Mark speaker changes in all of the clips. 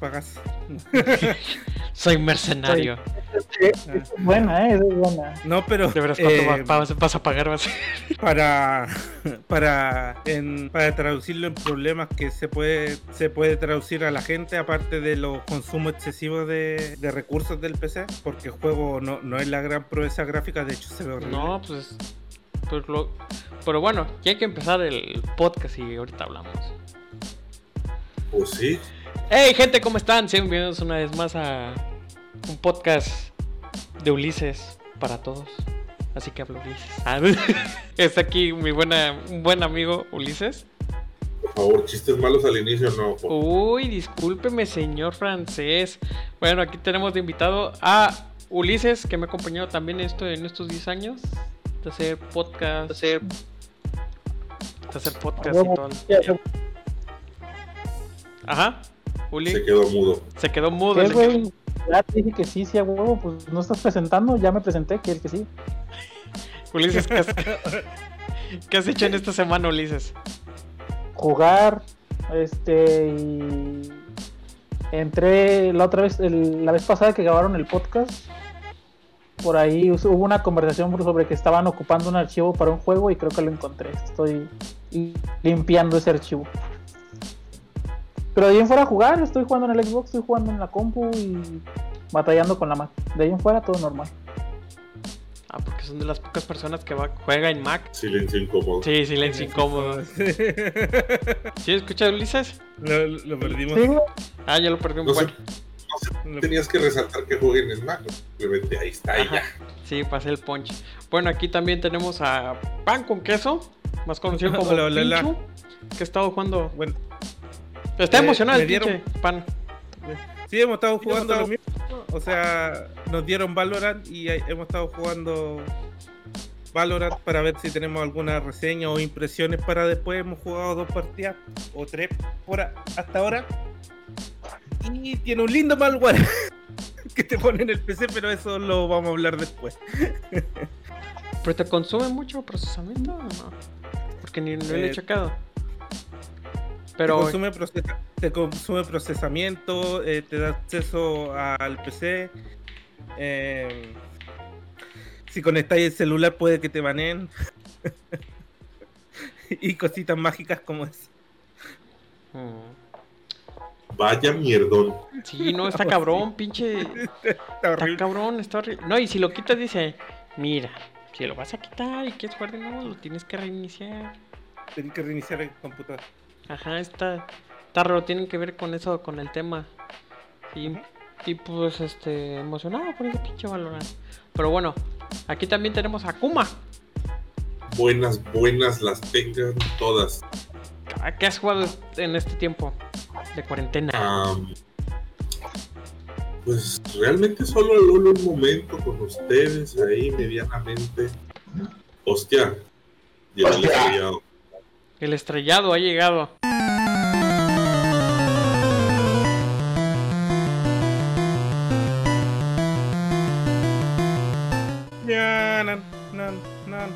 Speaker 1: depende. ¿Cuánto pagas?
Speaker 2: Soy mercenario.
Speaker 3: Es, es buena, ¿eh? Es buena.
Speaker 1: No, pero.
Speaker 2: De veras, ¿cuánto
Speaker 1: eh,
Speaker 2: va- vas, vas a pagar? Vas?
Speaker 1: para para en- para traducirlo en problemas que se puede se puede traducir a la gente aparte de los consumos excesivos de, de recursos del PC porque el juego no, no es la gran proeza gráfica de hecho se ve horrible
Speaker 2: No, pues. pues lo- pero bueno, ya hay que empezar el podcast y ahorita hablamos.
Speaker 4: Pues sí.
Speaker 2: Hey, gente, ¿cómo están? Sean bienvenidos una vez más a un podcast de Ulises para todos. Así que hablo Ulises. Ah, Está aquí mi buena, un buen amigo Ulises.
Speaker 4: Por favor, chistes malos al inicio no. por-
Speaker 2: Uy, discúlpeme, señor francés. Bueno, aquí tenemos de invitado a Ulises, que me ha acompañado también esto en estos 10 años. De hacer podcast. De hacer, de hacer podcast y todo. Ajá. Uli,
Speaker 4: Se quedó mudo.
Speaker 2: se quedó mudo.
Speaker 3: ¿Qué,
Speaker 2: el-
Speaker 3: güey? Ya te dije que sí, sí, a huevo. Pues no estás presentando, ya me presenté, que el que sí.
Speaker 2: Ulises, ¿qué has, qué has hecho en esta semana, Ulises?
Speaker 3: Jugar, este, y. Entré la otra vez, el- la vez pasada que grabaron el podcast. Por ahí hubo una conversación sobre que estaban ocupando un archivo para un juego y creo que lo encontré. Estoy limpiando ese archivo. Pero de ahí en fuera a jugar, estoy jugando en el Xbox, estoy jugando en la compu y batallando con la Mac. De ahí en fuera todo normal.
Speaker 2: Ah, porque son de las pocas personas que va, juega en Mac.
Speaker 4: Silencio incómodo.
Speaker 2: Sí, silencio incómodo. ¿Sí escuchas, Ulises?
Speaker 1: lo, lo perdimos
Speaker 3: Sí.
Speaker 2: Ah, ya lo perdí un
Speaker 4: No sé, no sé, tenías que resaltar que jueguen en Mac. Simplemente ahí está,
Speaker 2: Ajá.
Speaker 4: ya.
Speaker 2: Sí, pasé el punch. Bueno, aquí también tenemos a Pan con queso, más conocido como
Speaker 1: Hola, hola,
Speaker 2: que ha estado jugando.
Speaker 1: bueno
Speaker 2: Está
Speaker 1: Eh,
Speaker 2: emocionado el
Speaker 1: dieron-
Speaker 2: pinche Pan.
Speaker 1: sí hemos estado jugando
Speaker 2: hemos
Speaker 1: lo mismo. o sea nos dieron Valorant y hemos estado jugando Valorant para ver si tenemos alguna reseña o impresiones para después. Hemos jugado dos partidas o tres por a- hasta ahora. Y tiene un lindo malware que te pone en el PC pero eso lo vamos a hablar después.
Speaker 2: ¿Pero te consume mucho procesamiento o no? Porque ni no lo he
Speaker 1: Eh,
Speaker 2: checado.
Speaker 1: te,
Speaker 2: Pero
Speaker 1: consume procesa- te consume procesamiento eh, te da acceso al PC eh, si conectáis el celular puede que te baneen y cositas mágicas como es
Speaker 2: Mm.
Speaker 4: Vaya mierdón.
Speaker 2: Sí, no, está cabrón, pinche.
Speaker 1: está
Speaker 2: cabrón, está horrible. No, y si lo quitas, dice: Mira, si lo vas a quitar y quieres jugar de nuevo, lo tienes que reiniciar.
Speaker 1: Tenés que reiniciar el computador
Speaker 2: Ajá, está, está raro, tienen que ver con eso, con el tema. Y, y pues, este, emocionado por ese pinche Valorant. Pero bueno, aquí también tenemos a Kuma.
Speaker 4: Buenas, buenas las tengan todas.
Speaker 2: ¿A ¿Qué has jugado en este tiempo de cuarentena?
Speaker 4: Pues realmente solo solo un momento con ustedes ahí medianamente. Hostia. El estrellado.
Speaker 2: El estrellado ha llegado.
Speaker 1: Ya, nan, nan, nan,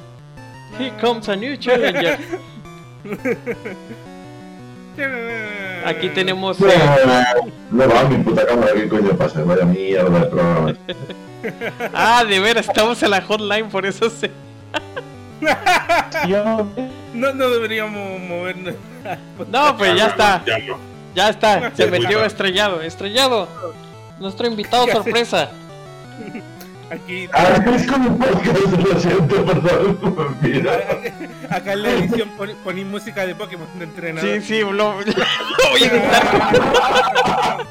Speaker 2: Here comes a new challenger. Aquí tenemos. eh,
Speaker 5: No va mi puta cámara, ¿qué coño pasa? Vaya mierda de programa.
Speaker 2: Ah, de veras, estamos en la hotline, por eso se.
Speaker 3: Yo
Speaker 1: no, no deberíamos movernos
Speaker 2: No, pues ya está.
Speaker 4: Ya no.
Speaker 2: Ya está, se metió estrellado. Estrellado, nuestro invitado sorpresa.
Speaker 1: aquí
Speaker 5: Ah, es como un podcast, lo siento, perdón. Mira.
Speaker 1: acá en la edición pon- poní música de Pokémon de entrenador
Speaker 2: Sí, sí, lo, lo voy a editar.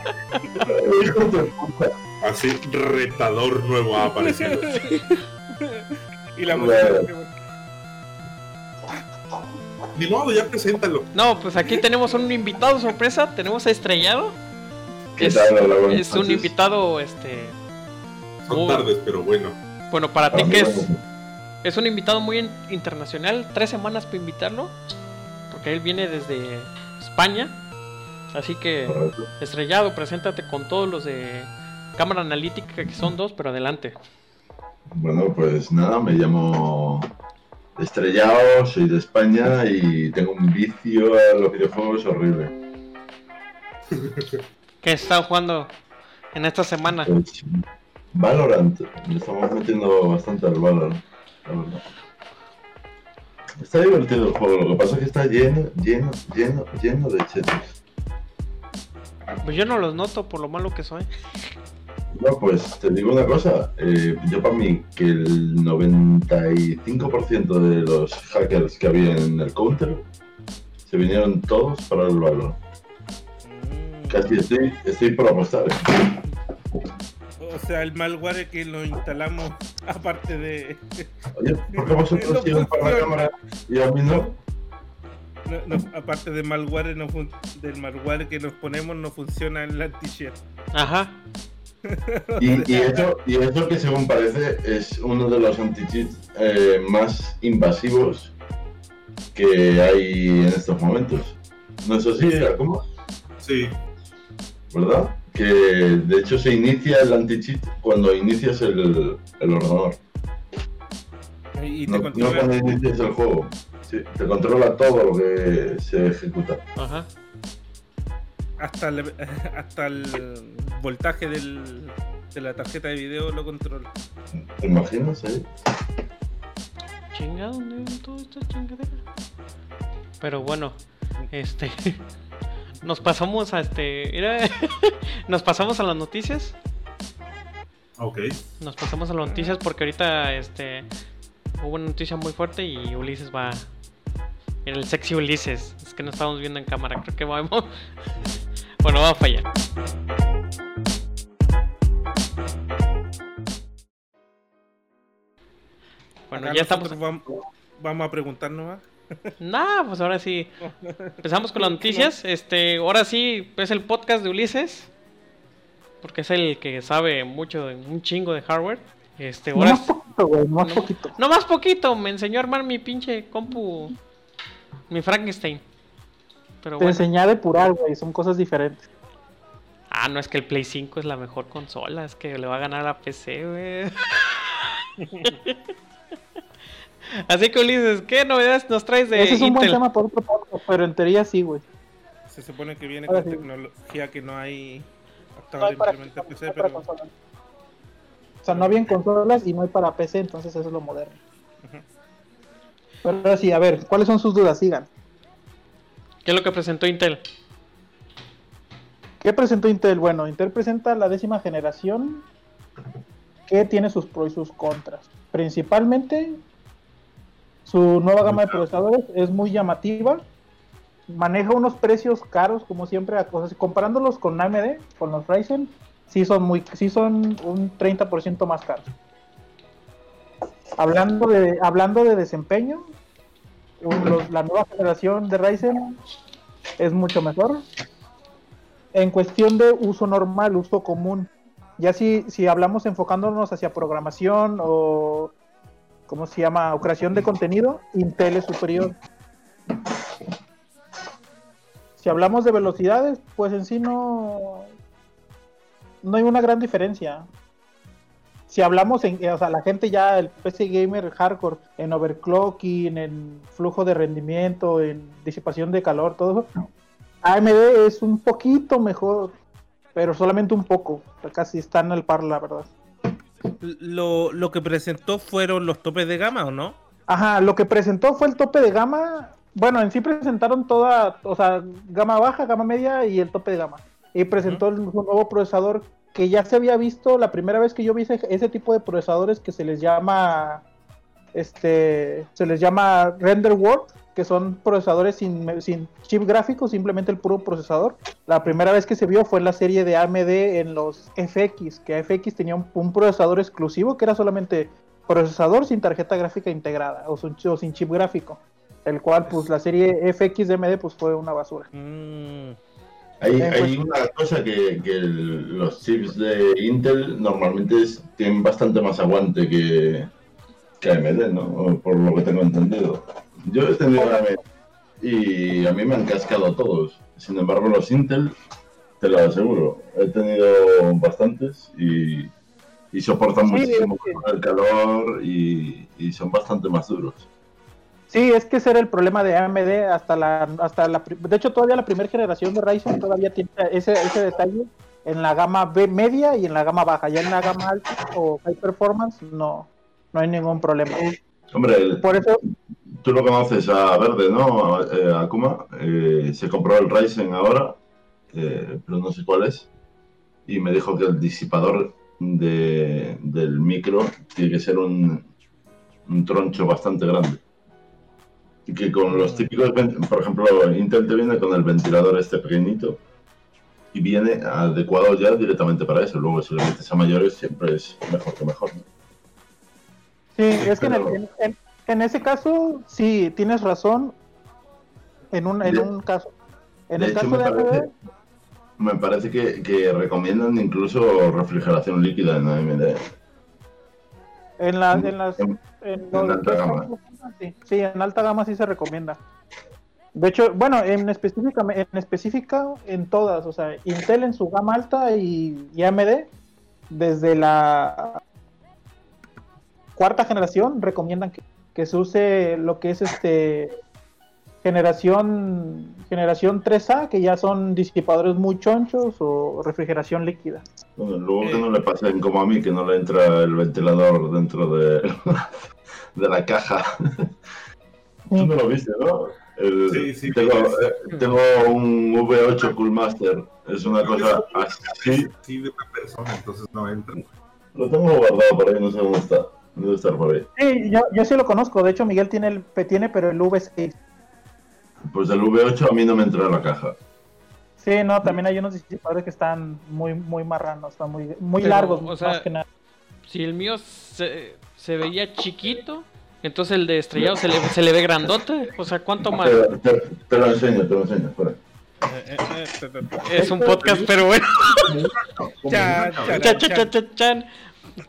Speaker 4: Así retador nuevo ha aparecido.
Speaker 1: y la música de Pokémon.
Speaker 4: Ni modo, ya preséntalo.
Speaker 2: No, pues aquí tenemos un invitado sorpresa. Tenemos a Estrellado.
Speaker 5: ¿Qué
Speaker 2: Es,
Speaker 5: tal? Hola, buenas
Speaker 2: es un invitado, este.
Speaker 4: Son
Speaker 2: Muy-
Speaker 4: tardes, pero bueno.
Speaker 2: Bueno, para ti
Speaker 5: Ah,
Speaker 2: que es. Es un invitado muy in- internacional. Tres semanas para invitarlo. Porque él viene desde España. Así que,
Speaker 5: correcto.
Speaker 2: Estrellado, preséntate con todos los de cámara analítica, que son dos, pero adelante.
Speaker 5: Bueno, pues nada, me llamo Estrellado, soy de España y tengo un vicio a los videojuegos horrible.
Speaker 2: ¿Qué está jugando en esta semana?
Speaker 5: Pues, Valorant, le estamos metiendo bastante al Valorant, la verdad. Está divertido el juego, lo que pasa es que está lleno, lleno, lleno, lleno de chetos.
Speaker 2: Pues yo no los noto por lo malo que soy.
Speaker 5: No, pues te digo una cosa, eh, yo para mí que el 95% de los hackers que había en el counter se vinieron todos para el Valorant.
Speaker 1: Mm.
Speaker 5: Casi estoy, estoy por apostar.
Speaker 1: O sea, el malware que lo instalamos aparte de...
Speaker 5: Oye, ¿por qué vosotros
Speaker 1: No
Speaker 5: siguen para la cámara y a mí no?
Speaker 1: no- no, aparte de malware no fun- del malware que nos ponemos no funciona el anti-share.
Speaker 2: Ajá.
Speaker 5: Y, y eso, y eso que según parece es uno de los anti-cheats eh, más invasivos que hay en estos momentos. ¿No es así, ¿Cómo?
Speaker 4: Sí,
Speaker 5: ¿Verdad? Que de hecho se inicia el anti-cheat cuando inicias el, el ordenador.
Speaker 1: Y te
Speaker 5: No, no cuando inicias el juego. Sí, te controla todo lo que se ejecuta.
Speaker 2: Ajá.
Speaker 1: Hasta el, hasta el voltaje del, de la tarjeta de video lo controla.
Speaker 5: ¿Te imaginas? eh?
Speaker 2: Chinga, ¿dónde ven toda esta chingadera? Pero bueno, este. Nos pasamos a este. Era, nos pasamos a las noticias.
Speaker 4: ok.
Speaker 2: Nos pasamos a las noticias porque ahorita este. Hubo una noticia muy fuerte y Ulises va. Era el sexy Ulises. Es que no estamos viendo en cámara. Creo que vamos. Bueno, vamos para allá. Bueno,
Speaker 1: Acá
Speaker 2: ya estamos.
Speaker 1: Vamos, vamos a preguntarnos más.
Speaker 2: Nah, pues ahora sí. Empezamos con las noticias. Este, ahora sí es el podcast de Ulises. Porque es el que sabe mucho, de- un chingo de hardware. Este, ahora.
Speaker 3: Más poquito, güey, más
Speaker 2: No.
Speaker 3: poquito.
Speaker 2: No más poquito, me enseñó a armar mi pinche compu. Mi Frankenstein. Pero
Speaker 3: Te
Speaker 2: bueno.
Speaker 3: enseñé a depurar, güey, son cosas diferentes.
Speaker 2: Ah, no es que el Play 5 es la mejor consola, es que le va a ganar a la PC, güey. Así que Ulises, ¿qué novedades nos traes de
Speaker 3: Ese es un buen
Speaker 2: Intel?
Speaker 3: tema para otro podcast, pero en teoría sí, güey.
Speaker 1: Se supone que viene
Speaker 3: Ahora
Speaker 1: con
Speaker 3: sí.
Speaker 1: tecnología que no hay
Speaker 3: No hay para, no
Speaker 1: PC,
Speaker 3: hay
Speaker 1: pero
Speaker 3: consolas. O sea, no había en consolas y no hay para PC, entonces eso es lo moderno. Pero ahora sí, a ver, ¿cuáles son sus dudas? Sigan.
Speaker 2: ¿Qué es lo que presentó Intel?
Speaker 3: ¿Qué presentó Intel? Bueno, Intel presenta la décima generación que tiene sus pros y sus contras. Principalmente, su nueva gama de procesadores es muy llamativa. Maneja unos precios caros, como siempre, a cosas. Comparándolos con AMD, con los Ryzen, sí son, muy, sí son un 30% más caros. Hablando de, hablando de desempeño, los- la nueva generación de Ryzen es mucho mejor. En cuestión de uso normal, uso común, ya si, si hablamos enfocándonos hacia programación o, ¿cómo se llama? O creación de contenido, Intel es superior. Si hablamos de velocidades, pues en sí no, no hay una gran diferencia. Si hablamos en, o sea, la gente ya, el PC gamer hardcore, en overclocking, en flujo de rendimiento, en disipación de calor, todo eso, AMD es un poquito mejor, pero solamente un poco. Casi están al par, la verdad.
Speaker 1: lo, lo que presentó fueron los topes de gama, ¿o no?
Speaker 3: Ajá, lo que presentó fue el tope de gama. Bueno, en sí presentaron toda, o sea, gama baja, gama media y el tope de gama. Y presentó el- un nuevo procesador que ya se había visto la primera vez que yo vi ese, tipo de procesadores que se les llama, este, se les llama render word, que son procesadores sin, sin chip gráfico, simplemente el puro procesador. La primera vez que se vio fue en la serie de AMD en los FX, que FX tenía un, procesador exclusivo que era solamente procesador sin tarjeta gráfica integrada o, o sin chip gráfico. El cual, pues, la serie FX de AMD, pues, fue una basura.
Speaker 1: Mm,
Speaker 5: Hay,
Speaker 3: Eh,
Speaker 5: hay
Speaker 3: pues-
Speaker 5: una cosa que, que el- los chips de Intel normalmente es- tienen bastante más aguante que, que AMD, ¿no? O Por lo que tengo entendido. Yo he tenido AMD y a mí me han cascado todos. Sin embargo, los Intel, te lo aseguro, he tenido bastantes y, y soportan
Speaker 3: Sí,
Speaker 5: muchísimo mejor el calor y, y son bastante más duros.
Speaker 3: Sí, es que ese era el problema de AMD hasta la, hasta la, de hecho todavía la primera generación de Ryzen todavía tiene ese, ese detalle en la gama B media y en la gama baja, ya en la gama alta o high performance no, no hay ningún problema.
Speaker 5: Hombre, el-
Speaker 3: Por eso,
Speaker 5: tú lo conoces a Verde, ¿no? A, eh, a Kuma. Eh, se compró el Ryzen ahora, eh, pero no sé cuál es. Y me dijo que el disipador de- del micro tiene que ser un, un troncho bastante grande. Y que con los típicos, por ejemplo, Intel te viene con el ventilador este pequeñito y viene adecuado ya directamente para eso. Luego, si lo metes a mayores, siempre es mejor que mejor. ¿no?
Speaker 3: sí, es que en, el- en- en- en ese caso sí tienes razón en un, en
Speaker 5: De-
Speaker 3: un caso. En
Speaker 5: de
Speaker 3: el
Speaker 5: hecho,
Speaker 3: caso
Speaker 5: me
Speaker 3: de AMD,
Speaker 5: parece- Me parece que, que recomiendan incluso refrigeración líquida en AMD.
Speaker 3: En, la, en las
Speaker 5: En-
Speaker 3: en
Speaker 5: en
Speaker 3: lo
Speaker 5: alta gama.
Speaker 3: Sí, sí, en alta gama sí se recomienda. De hecho, bueno, en específica, en específica en todas, o sea, Intel en su gama alta y, y AMD desde la cuarta generación recomiendan que, que se use lo que es este generación generación 3A, que ya son disipadores muy chonchos o refrigeración líquida.
Speaker 5: Bueno, luego que no le pasen como a mí, que no le entra el ventilador dentro de, de la caja. Tú no lo viste, ¿no? El-
Speaker 4: Sí, sí,
Speaker 5: tengo,
Speaker 4: sí.
Speaker 5: eh, tengo un V8 Coolmaster. Es una cosa así.
Speaker 4: Sí, de una persona, entonces no entra.
Speaker 5: Lo tengo guardado por ahí, no sé dónde está. Debe estar por ahí.
Speaker 3: Sí, yo, yo sí lo conozco, de hecho Miguel tiene el tiene pero el V6.
Speaker 5: Pues el V8 a mí no me entra en la caja.
Speaker 3: Sí, no, también hay unos disipadores que están muy, muy marranos, están muy, muy
Speaker 2: Pero,
Speaker 3: largos,
Speaker 2: o sea,
Speaker 3: más que nada.
Speaker 2: Si el mío se, se veía chiquito, entonces el de estrellado se le, se le ve grandote. O sea, ¿cuánto más?
Speaker 5: Te, te- te lo enseño, te lo enseño. Espera.
Speaker 2: Es un podcast, pero bueno.
Speaker 1: Cha, cha,
Speaker 2: Chan, chan, chan, chan, chan.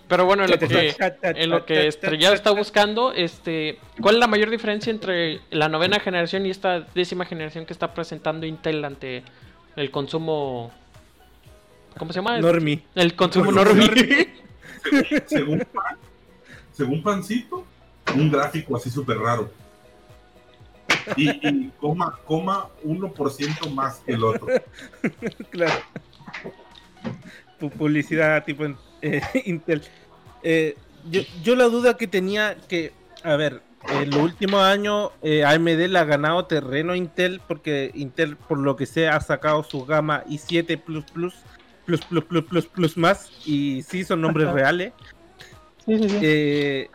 Speaker 2: Pero bueno, en lo que, en lo que está buscando, este, ¿cuál es la mayor diferencia entre la novena generación y esta décima generación que está presentando Intel ante el consumo? ¿Cómo se llama?
Speaker 1: Normie.
Speaker 2: El consumo
Speaker 4: Normie.
Speaker 2: normie.
Speaker 4: Según Pan, según Pancito, un gráfico así súper raro. Y, y coma, coma 1% más que el otro.
Speaker 1: Claro. Pu- Publicidad tipo en- eh, Intel. Eh, yo, yo la duda que tenía que, a ver, en los últimos años eh, AMD le ha ganado terreno a Intel porque Intel, por lo que sea, ha sacado su gama i7 plus plus plus plus plus plus plus más y sí son nombres reales.
Speaker 3: Sí, sí, sí.
Speaker 1: Eh,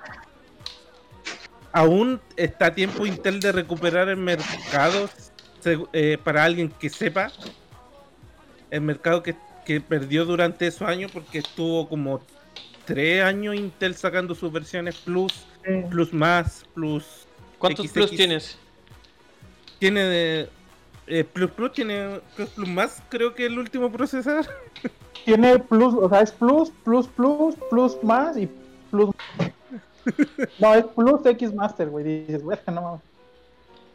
Speaker 1: aún está a tiempo Intel de recuperar el mercado eh, para alguien que sepa el mercado que, que perdió durante esos años porque estuvo como tres años Intel sacando sus versiones plus,
Speaker 3: Sí.
Speaker 1: plus más, plus
Speaker 2: ¿Cuántos
Speaker 1: XX.
Speaker 2: plus tienes?
Speaker 1: tiene de eh, plus plus tiene plus plus más creo que el último procesador
Speaker 3: Tiene plus, o sea, es plus, plus, plus, plus más y plus. No, es plus X Master, güey. Dices, güey, no mames.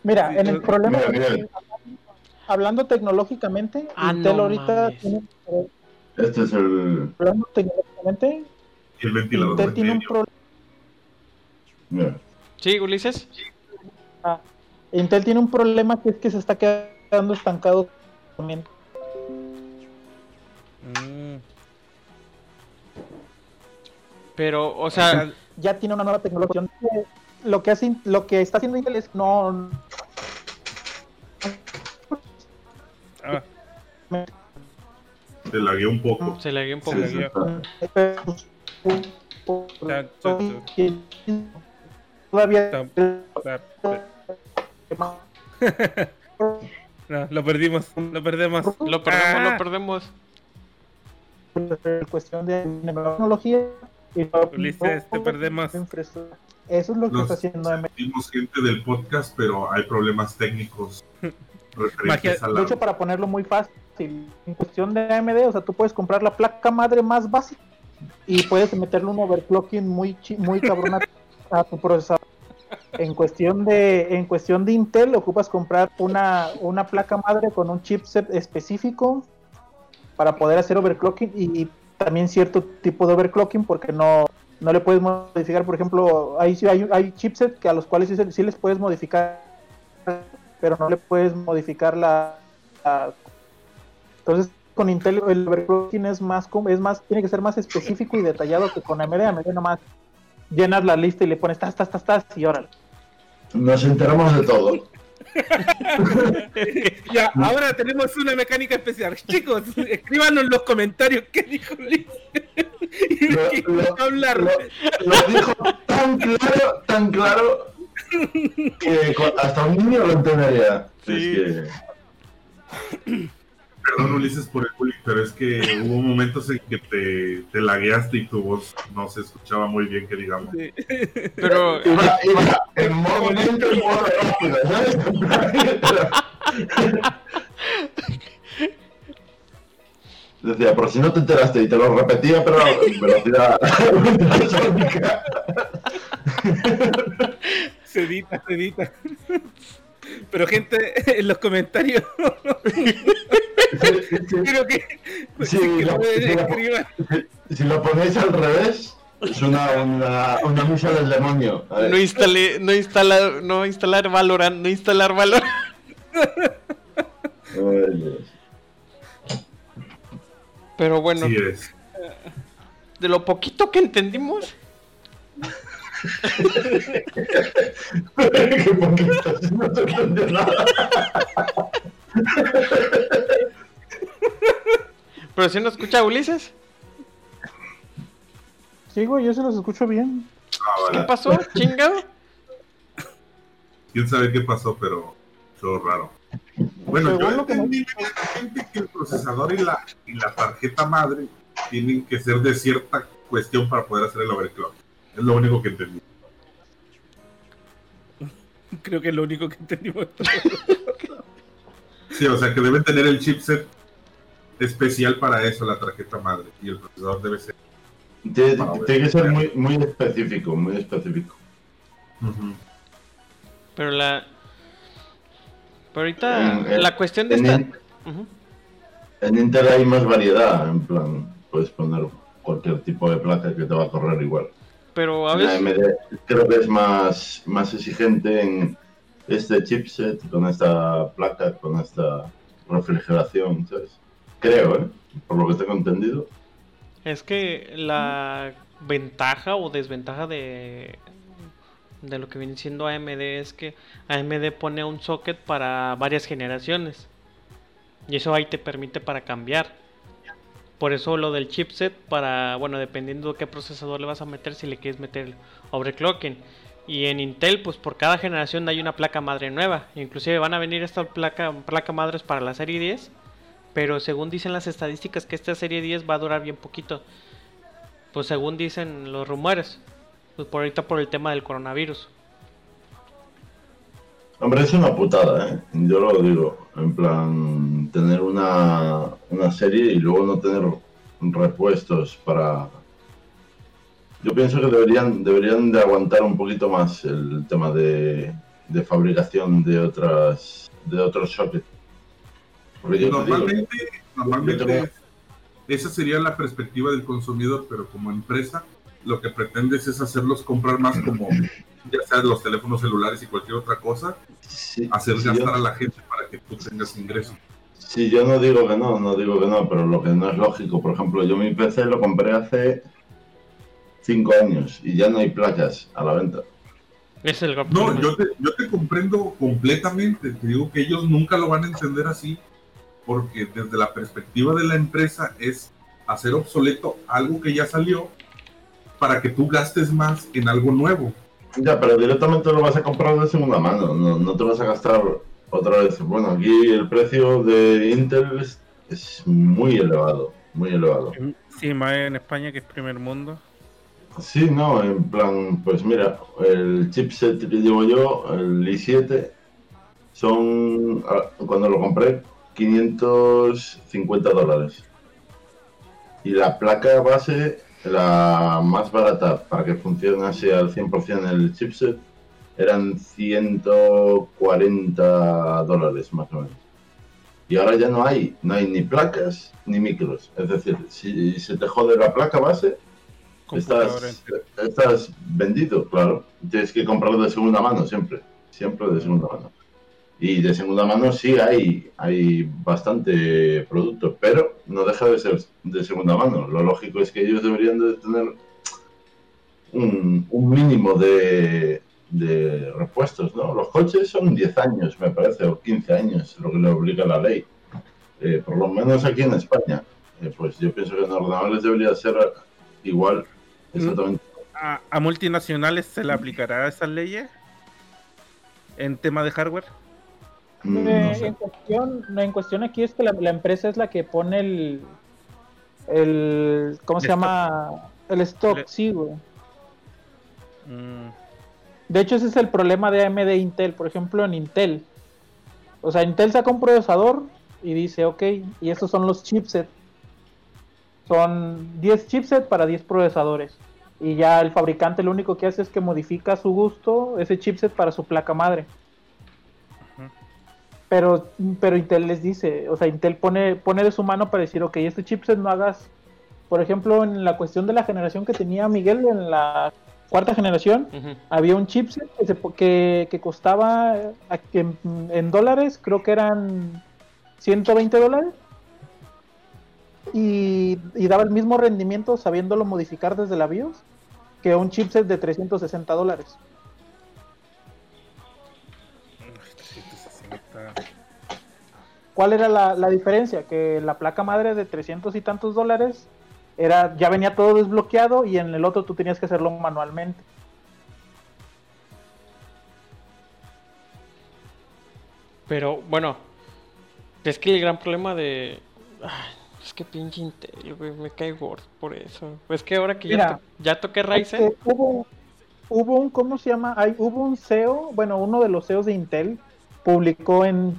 Speaker 3: Mira, en el problema,
Speaker 5: Mira, mira.
Speaker 3: Hablando tecnológicamente,
Speaker 2: Ah,
Speaker 3: Intel
Speaker 2: no
Speaker 3: ahorita
Speaker 2: mames.
Speaker 3: tiene,
Speaker 5: Este es el.
Speaker 3: hablando tecnológicamente,
Speaker 4: Y el ventilador
Speaker 3: Intel tiene un problema.
Speaker 2: ¿Sí, Ulises?
Speaker 3: Intel tiene un problema que es que se está quedando estancado también.
Speaker 1: Mm,
Speaker 2: Pero, o sea,
Speaker 3: Ya tiene una nueva tecnología. Lo que hace, lo que está haciendo Intel es no
Speaker 1: ah,
Speaker 4: Te lagué un poco.
Speaker 2: se le dio un poco.
Speaker 1: Se
Speaker 3: todavía
Speaker 1: no, lo perdimos lo perdemos
Speaker 2: Lo perdemos,
Speaker 1: Ah.
Speaker 2: lo perdemos.
Speaker 3: cuestión de tecnología y no-
Speaker 1: Ulises, te perdemos.
Speaker 3: Eso es lo que
Speaker 4: Los
Speaker 3: está haciendo
Speaker 4: gente del podcast, pero hay problemas técnicos
Speaker 1: Magia-
Speaker 3: De hecho, para ponerlo muy fácil, en cuestión de AMD, o sea, tú puedes comprar la placa madre más básica y puedes meterle un overclocking muy chi- muy cabrón a, tu procesador. En cuestión de en cuestión de Intel, ocupas comprar una, una placa madre con un chipset específico para poder hacer overclocking y también cierto tipo de overclocking porque no no le puedes modificar, por ejemplo, hay, hay, hay chipset que a los cuales sí, les puedes modificar, pero no le puedes modificar la, entonces con Intel el overclocking es más es más tiene que ser más específico y detallado que con AMD, AMD nomás llenas la lista y le pones tas tas tas tas y órale.
Speaker 5: Nos enteramos de todo.
Speaker 1: ya, ahora tenemos una mecánica especial. Chicos, escríbanos en los comentarios qué dijo Liz.
Speaker 5: lo, hablar. Lo, dijo tan claro, tan claro que hasta un niño lo entendería. Sí. Es
Speaker 4: que... Perdón, Ulises, por el bullying, pero es que hubo momentos en que te, te lagueaste y tu voz no se escuchaba muy bien, que digamos.
Speaker 2: Pero.
Speaker 5: Iba, iba en modo lento y modo rápido, ¿sabes? Decía, por si no te enteraste y te lo repetía, pero en velocidad.
Speaker 1: se edita, se edita. Pero gente, en los comentarios. Creo que.
Speaker 5: si, lo, ponéis al revés, es una, una, una misa del demonio.
Speaker 2: No instalé, no instalar, no instalar Valorant, no instalar Valorant. Pero bueno. De lo poquito que entendimos.
Speaker 5: No te nada.
Speaker 2: ¿Pero si no escucha Ulises?
Speaker 3: Sí, güey, yo se los escucho bien.
Speaker 2: Ah, ¿Qué pasó, chingado?
Speaker 4: Quién sabe qué pasó, pero todo raro. Bueno, yo entendí que, que el procesador y la, y la tarjeta madre tienen que ser de cierta cuestión para poder hacer el overclock. Es lo único que entendí.
Speaker 1: Creo que es lo único que entendimos.
Speaker 4: sí, o sea que deben tener el chipset especial para eso, la tarjeta madre. Y el procesador debe ser.
Speaker 5: Tiene, que ser muy, muy específico, muy específico.
Speaker 2: Pero la. Pero ahorita la cuestión de esta.
Speaker 5: En Intel hay más variedad, en plan, puedes poner cualquier tipo de placa que te va a correr igual.
Speaker 2: Pero a veces.
Speaker 5: creo que es más, más exigente en este chipset, con esta placa, con esta refrigeración, ¿sabes? Creo, ¿eh? Por lo que tengo entendido.
Speaker 2: Es que la ventaja o desventaja de, de lo que viene siendo AMD es que AMD pone un socket para varias generaciones. Y eso ahí te permite para cambiar. Por eso lo del chipset para, bueno, dependiendo de qué procesador le vas a meter, si le quieres meter overclocking. Y en Intel, pues por cada generación hay una placa madre nueva. Inclusive van a venir estas placa, placa madres para la serie 10 pero según dicen las estadísticas que esta serie 10 va a durar bien poquito. Pues según dicen los rumores. Pues por ahorita por el tema del coronavirus.
Speaker 5: Hombre, es una putada, ¿eh? Yo lo digo. En plan, tener una, una serie y luego no tener repuestos para... Yo pienso que deberían, deberían de aguantar un poquito más el tema de, de fabricación de otras de otros sockets
Speaker 4: normalmente, normalmente esa sería la perspectiva del consumidor, pero como empresa lo que pretendes es hacerlos comprar más como ya sea los teléfonos celulares y cualquier otra cosa, hacer gastar a la gente para que tú tengas ingresos.
Speaker 5: Sí, yo no digo que no, no digo que no, pero lo que no es lógico, por ejemplo, yo mi PC lo compré hace cinco años y ya no hay placas a la venta.
Speaker 2: Es el
Speaker 4: no, yo te, yo te comprendo completamente, te digo que ellos nunca lo van a entender así, porque desde la perspectiva de la empresa es hacer obsoleto algo que ya salió para que tú gastes más en algo nuevo.
Speaker 5: Ya, pero directamente lo vas a comprar de segunda mano, no, te vas a gastar otra vez. Bueno, aquí el precio de Intel es, muy elevado, muy elevado.
Speaker 1: Sí, más en España que es primer mundo.
Speaker 5: Sí, no, en plan, pues mira, el chipset que llevo yo, el i7, son, ah, cuando lo compré, 550 dólares. Y la placa base, la más barata para que funcionase al 100% el chipset, eran 140 dólares más o menos. Y ahora ya no hay, no hay ni placas ni micros. Es decir, si se te jode la placa base, estás, estás vendido, claro. Tienes que comprarlo de segunda mano siempre, siempre de segunda mano. Y de segunda mano sí hay, hay bastante producto, pero no deja de ser de segunda mano. Lo lógico es que ellos deberían de tener un, mínimo de, repuestos, ¿no? Los coches son 10 años, me parece, o 15 años, lo que le obliga la ley. Eh, por lo menos aquí en España. Eh, pues yo pienso que en ordenadores debería ser igual, exactamente.
Speaker 1: ¿A, multinacionales se le aplicará esas leyes en tema de hardware?
Speaker 3: Mm, eh, en, cuestión, en cuestión aquí es que la, empresa es la que pone el, el ¿cómo se llama? El stock, sí, güey. Mm. De hecho, ese es el problema de AMD e Intel. Por ejemplo, en Intel. O sea, Intel saca un procesador y dice, ok, y estos son los chipsets. Son 10 chipsets para 10 procesadores. Y ya el fabricante lo único que hace es que modifica a su gusto ese chipset para su placa madre. Pero, pero Intel les dice, o sea, Intel pone, pone de su mano para decir, ok, este chipset no hagas, por ejemplo, en la cuestión de la generación que tenía Miguel en la cuarta generación, había un chipset que, que, costaba en, dólares, creo que eran 120 dólares, y, y, daba el mismo rendimiento sabiéndolo modificar desde la BIOS que un chipset de 360 dólares. ¿Cuál era la, diferencia? Que la placa madre de 300 y tantos dólares era ya venía todo desbloqueado y en el otro tú tenías que hacerlo manualmente.
Speaker 2: Pero bueno, es que el gran problema de... es que pinche Intel, me cae gordo por eso. Es que ahora que ya, ya toqué Ryzen...
Speaker 3: hubo, hubo un, ¿cómo se llama? Hay, hubo un CEO, bueno, uno de los CEOs de Intel publicó en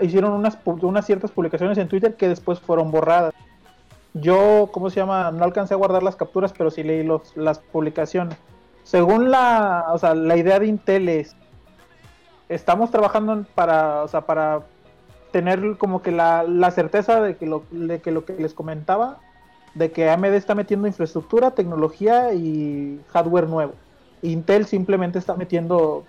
Speaker 3: hicieron unas, unas ciertas publicaciones en Twitter que después fueron borradas. Yo, ¿cómo se llama? No alcancé a guardar las capturas, pero sí leí las publicaciones. Según la, o sea, la idea de Intel es, estamos trabajando para, o sea, para tener como que la, la certeza de que, lo, de que lo que les comentaba, de que AMD está metiendo infraestructura, tecnología y hardware nuevo. Intel simplemente está metiendo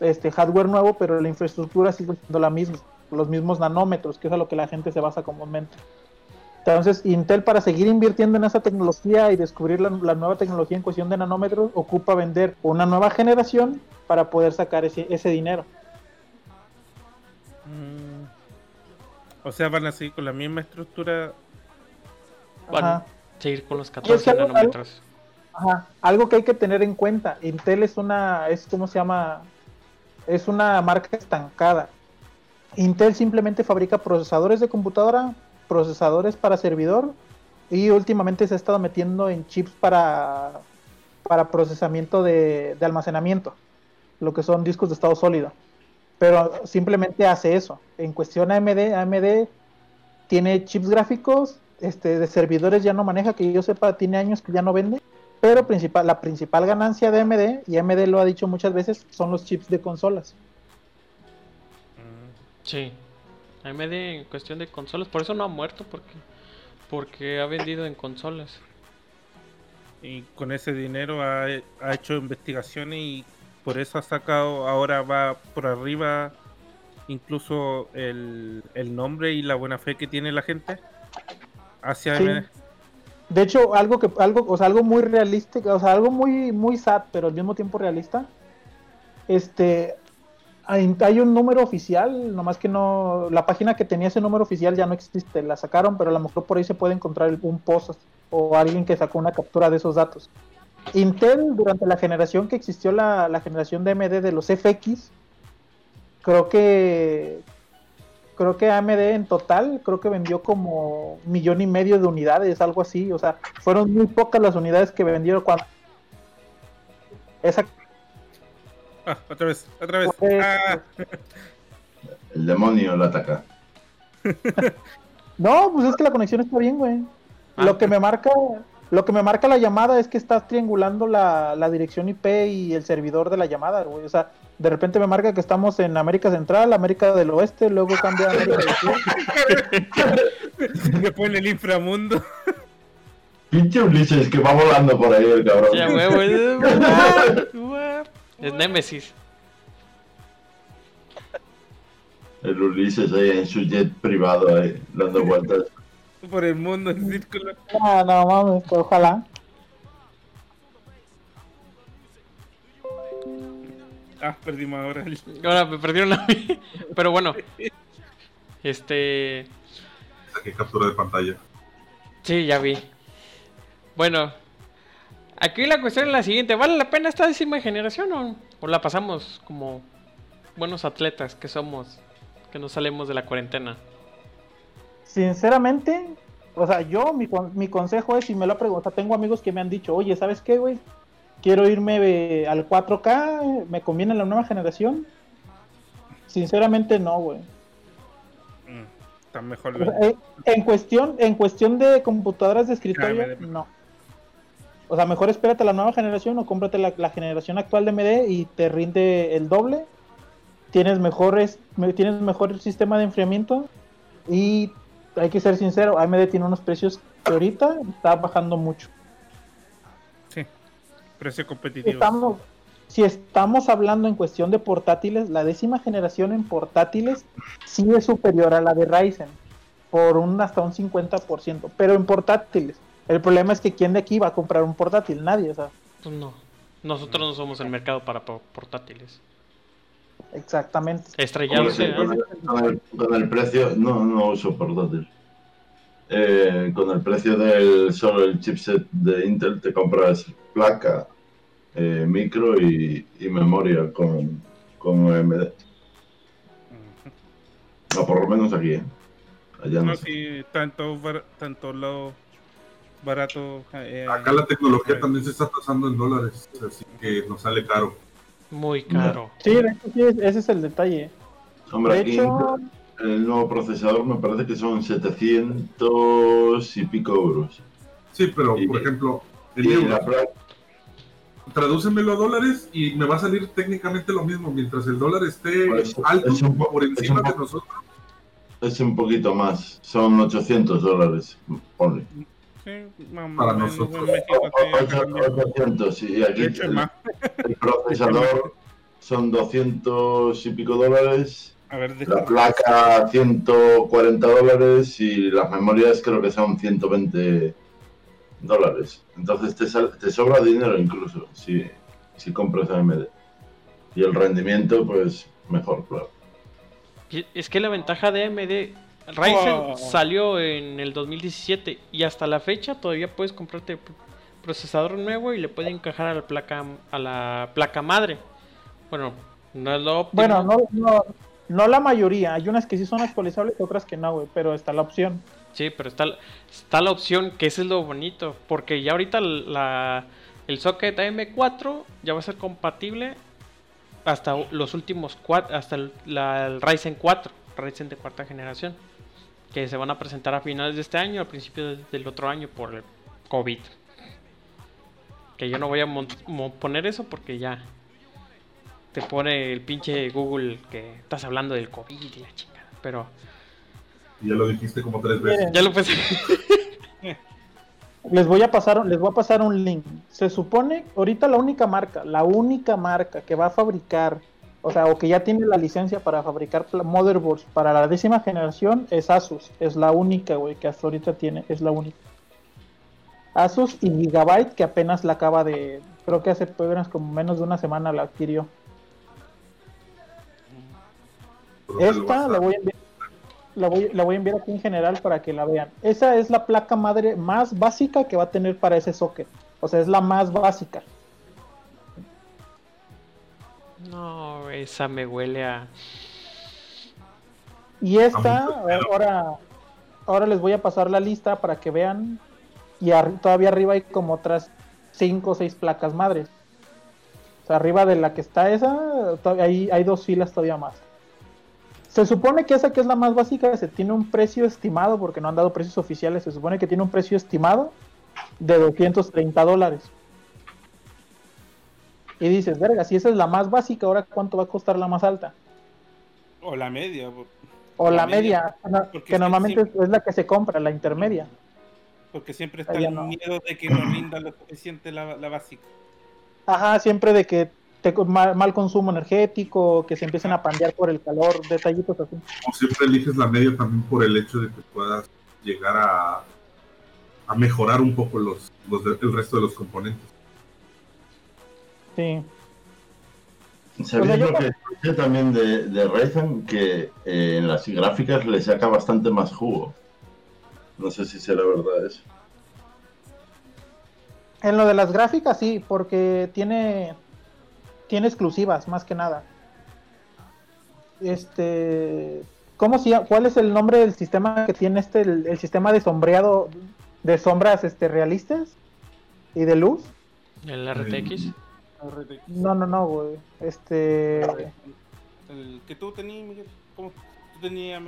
Speaker 3: este hardware nuevo, pero la infraestructura sigue siendo la misma, los mismos nanómetros, que es a lo que la gente se basa comúnmente. Entonces, Intel para seguir invirtiendo en esa tecnología y descubrir la, nueva tecnología en cuestión de nanómetros, ocupa vender una nueva generación para poder sacar ese, ese dinero.
Speaker 1: Mm. O sea, van a seguir con la misma estructura.
Speaker 2: Van a seguir con los 14 nanómetros.
Speaker 3: Ajá. Algo que hay que tener en cuenta, Intel es una, es como se llama, es una marca estancada. Intel simplemente fabrica procesadores de computadora, procesadores para servidor y últimamente se ha estado metiendo en chips para, para procesamiento de, almacenamiento, lo que son discos de estado sólido. Pero simplemente hace eso. En cuestión AMD, AMD tiene chips gráficos, este, de servidores ya no maneja, que yo sepa, tiene años que ya no vende pero principal, la principal ganancia de AMD, y AMD lo ha dicho muchas veces, son los chips de consolas.
Speaker 2: Mm, sí, AMD en cuestión de consolas, por eso no ha muerto, porque, porque ha vendido en consolas.
Speaker 1: Y con ese dinero ha, hecho investigaciones y por eso ha sacado, ahora va por arriba incluso el, nombre y la buena fe que tiene la gente hacia AMD.
Speaker 3: De hecho, algo que algo, o sea, algo muy realista, o sea, algo muy muy sad, pero al mismo tiempo realista. Este hay, hay, un número oficial, nomás que no la página que tenía ese número oficial ya no existe, la sacaron, pero a lo mejor por ahí se puede encontrar un post o alguien que sacó una captura de esos datos. Intel durante la generación que existió la, la generación de AMD de los FX, creo que creo que AMD en total, creo que vendió como millón y medio de unidades, algo así. O sea, fueron muy pocas las unidades que vendieron cuando.
Speaker 1: Esa. Ah, otra vez, otra vez. Ah.
Speaker 5: El demonio lo ataca.
Speaker 3: no, pues es que la conexión está bien, güey. lo ah. que me marca, lo que me marca la llamada es que estás triangulando la, la dirección IP y el servidor de la llamada, güey. O sea, de repente me marca que estamos en América Central, América del Oeste, luego cambia a América del
Speaker 1: Sur. me pone el inframundo.
Speaker 5: Pinche Ulises que va volando por ahí el cabrón. Ya,
Speaker 2: es Nemesis.
Speaker 5: El Ulises ahí en su jet privado ahí, dando vueltas.
Speaker 1: Por el mundo en círculo.
Speaker 3: Ah, no mames, ojalá.
Speaker 1: Ah, perdimos ahora.
Speaker 2: Ahora me perdieron a mí. Pero bueno. Este.
Speaker 4: Saqué captura de pantalla.
Speaker 2: Sí, ya vi. Bueno. Aquí la cuestión es la siguiente. ¿Vale la pena esta décima generación o, o la pasamos como buenos atletas que somos? Que no salimos de la cuarentena.
Speaker 3: Sinceramente, o sea, yo, mi, mi consejo es, si me lo pregunto, tengo amigos que me han dicho, oye, ¿sabes qué, güey? quiero irme al 4K, me conviene la nueva generación. Sinceramente no, güey.
Speaker 1: Mm, está mejor.
Speaker 3: Eh, en cuestión, en cuestión de computadoras de escritorio, no. O sea, mejor espérate la nueva generación o cómprate la, generación actual de AMD y te rinde el doble. Tienes mejores, tienes mejor sistema de enfriamiento y hay que ser sincero, AMD tiene unos precios que ahorita está bajando mucho
Speaker 1: precio competitivo.
Speaker 3: si estamos hablando en cuestión de portátiles, la décima generación en portátiles sí es superior a la de Ryzen por un hasta un 50%, pero en portátiles. El problema es que quién de aquí va a comprar un portátil, nadie, o sea.
Speaker 2: Pues no. Nosotros no somos el mercado para portátiles.
Speaker 3: Exactamente.
Speaker 2: Estrellarse.
Speaker 5: ¿eh? Con, el, precio, no, no uso portátil. Eh, con el precio del solo el chipset de Intel te compras placa, eh, micro y, memoria con, con AMD. No, por lo menos aquí, ¿eh?
Speaker 1: Allá no, sí, tanto, tanto lado barato.
Speaker 4: Eh, Acá la tecnología también se está pasando en dólares, así que nos sale caro.
Speaker 2: Muy caro.
Speaker 3: Sí, ese es el detalle.
Speaker 5: Hombre, aquí el nuevo procesador me parece que son 700 y pico euros.
Speaker 4: Sí, pero por ejemplo, el tradúcemelo a dólares y me va a salir técnicamente lo mismo. Mientras el dólar esté pues, alto por encima de nosotros.
Speaker 5: Es un poquito más, son 800 dólares, ponle.
Speaker 4: Para nosotros.
Speaker 5: 800, y aquí el, procesador son 200 y pico dólares. la placa 140 dólares y las memorias creo que son 120 dólares. Entonces te, te sobra dinero incluso si, si compras AMD. Y el rendimiento, pues mejor, claro.
Speaker 2: Es que la ventaja de AMD, Ryzen salió en el 2017 y hasta la fecha todavía puedes comprarte procesador nuevo y le puede encajar a la placa a la placa madre. Bueno, no es lo óptimo.
Speaker 3: Bueno, no, no, no la mayoría. Hay unas que sí son actualizables y otras que no, güey, pero está la opción.
Speaker 2: Sí, pero está, está la opción, que ese es lo bonito, porque ya ahorita la, el socket AM4 ya va a ser compatible hasta los últimos cuatro, hasta el, la, Ryzen 4, Ryzen de cuarta generación, que se van a presentar a finales de este año, al principio del otro año por el COVID. Que yo no voy a poner eso porque ya te pone el pinche Google que estás hablando del COVID y la chingada, pero
Speaker 4: ya lo dijiste como tres veces.
Speaker 2: Ya lo pensé.
Speaker 3: les voy a pasar, les voy a pasar un link. Se supone, ahorita la única marca, la única marca que va a fabricar, o sea, o que ya tiene la licencia para fabricar motherboards para la décima generación es Asus. Es la única, güey, que hasta ahorita tiene, es la única. Asus y Gigabyte, que apenas la acaba de, creo que hace apenas como menos de una semana la adquirió. Esta le voy a enviar la voy, la voy a enviar aquí en general para que la vean. Esa es la placa madre más básica que va a tener para ese socket. O sea, es la más básica.
Speaker 2: No, esa me huele a.
Speaker 3: Y esta, ahora, ahora les voy a pasar la lista para que vean. Y todavía arriba hay como otras 5 o 6 placas madres. O sea, arriba de la que está esa, hay, hay dos filas todavía más. Se supone que esa que es la más básica se tiene un precio estimado, porque no han dado precios oficiales, se supone que tiene un precio estimado de 230 dólares. Y dices, verga, si esa es la más básica, ahora cuánto va a costar la más alta.
Speaker 1: O la media.
Speaker 3: O la, media, que normalmente es la que se compra, la intermedia.
Speaker 1: Porque siempre está el miedo de que no rinda lo suficiente la, la básica.
Speaker 3: Ajá, siempre de que te, mal, consumo energético, que se empiecen a pandear por el calor, detallitos así.
Speaker 4: O siempre eliges la media también por el hecho de que puedas llegar a, a mejorar un poco los, los el resto de los componentes.
Speaker 3: Sí.
Speaker 5: ¿Sabéis lo que escuché también de, de Ryzen? Que eh, en las gráficas le saca bastante más jugo. No sé si será verdad eso.
Speaker 3: En lo de las gráficas sí, porque tiene tiene exclusivas más que nada. Este, ¿cómo se ¿Cuál es el nombre del sistema que tiene este el, sistema de sombreado de sombras este realistas y de luz?
Speaker 2: El RTX.
Speaker 3: No, no, no, güey. Este
Speaker 1: el que tú tenías, Miguel, ¿cómo tú tenías?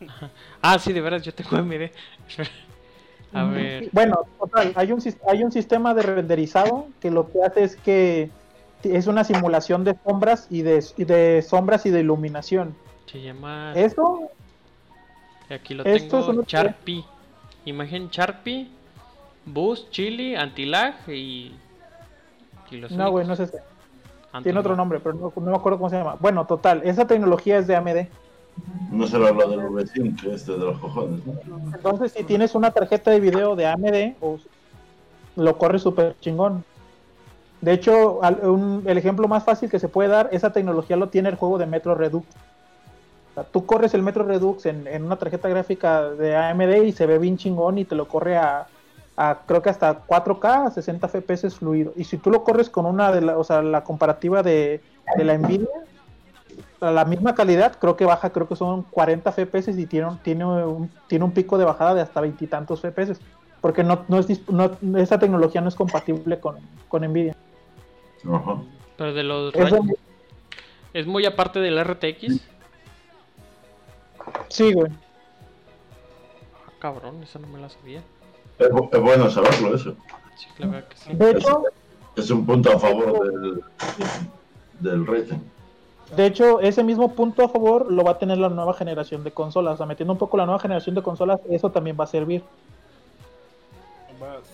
Speaker 2: ah, sí, de verdad yo tengo MD. A ver.
Speaker 3: Bueno, total, hay un, hay un sistema de renderizado que lo que hace es que es una simulación de sombras y de, de sombras y de iluminación.
Speaker 2: Se llama.
Speaker 3: Esto.
Speaker 2: Aquí lo tengo. Charpy. Imagen Charpy, Boost, Chili, Antilag y.
Speaker 3: no, güey, no es este. Tiene otro nombre, pero no, me acuerdo cómo se llama. Bueno, total, esa tecnología es de AMD.
Speaker 5: No se habla del V5, este de los cojones.
Speaker 3: Entonces, si tienes una tarjeta de video de AMD, lo corre súper chingón. De hecho, el ejemplo más fácil que se puede dar, esa tecnología lo tiene el juego de Metro Redux. tú corres el Metro Redux en, una tarjeta gráfica de AMD y se ve bien chingón y te lo corre a, creo que hasta 4K, a 60 FPS fluido. Y si tú lo corres con una de la, o sea, la comparativa de, la Nvidia, a la misma calidad, creo que baja, creo que son 40 FPS y tiene, tiene, un, tiene un pico de bajada de hasta veintitantos FPS. Porque no, no es, esa tecnología no es compatible con, con Nvidia.
Speaker 2: Pero de los es muy aparte del RTX.
Speaker 3: Sí, güey.
Speaker 2: Ah, cabrón, esa no me la sabía.
Speaker 5: Es, bueno saberlo eso.
Speaker 2: Sí, claro que sí.
Speaker 3: De hecho,
Speaker 5: es, un punto a favor del, del rating.
Speaker 3: De hecho, ese mismo punto a favor lo va a tener la nueva generación de consolas. O sea, metiendo un poco la nueva generación de consolas, eso también va a servir.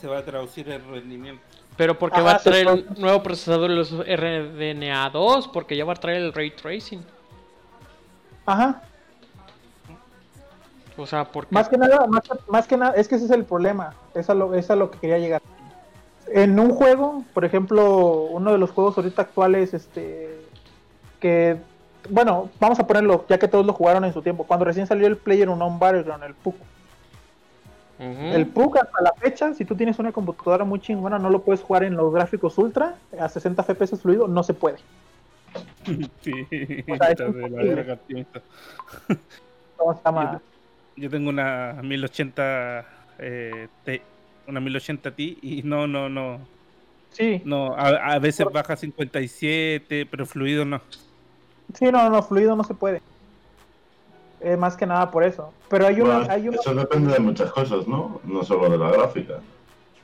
Speaker 1: se va a traducir el rendimiento.
Speaker 2: Pero porque va a traer un nuevo procesador de los RDNA 2, porque ya va a traer el ray tracing.
Speaker 3: Ajá.
Speaker 2: O sea, porque...
Speaker 3: Más que nada, más, que nada, es que ese es el problema. Es a, lo, es a lo que quería llegar. En un juego, por ejemplo, uno de los juegos ahorita actuales, este, que, bueno, vamos a ponerlo, ya que todos lo jugaron en su tiempo. Cuando recién salió el Player Unknown Battleground, el PUC el PUC hasta la fecha, si tú tienes una computadora muy chingona, no lo puedes jugar en los gráficos ultra a 60 FPS fluido, no se puede.
Speaker 1: Sí, de ¿Cómo se llama? Yo, tengo una 1080 eh, una 1080 Ti y no, no, no.
Speaker 3: Sí.
Speaker 1: No, a, veces baja 57, pero fluido no.
Speaker 3: Sí, no, no, fluido no se puede. Eh, más que nada por eso. Pero hay una, hay
Speaker 5: Eso depende de muchas cosas, ¿no? No solo de la gráfica.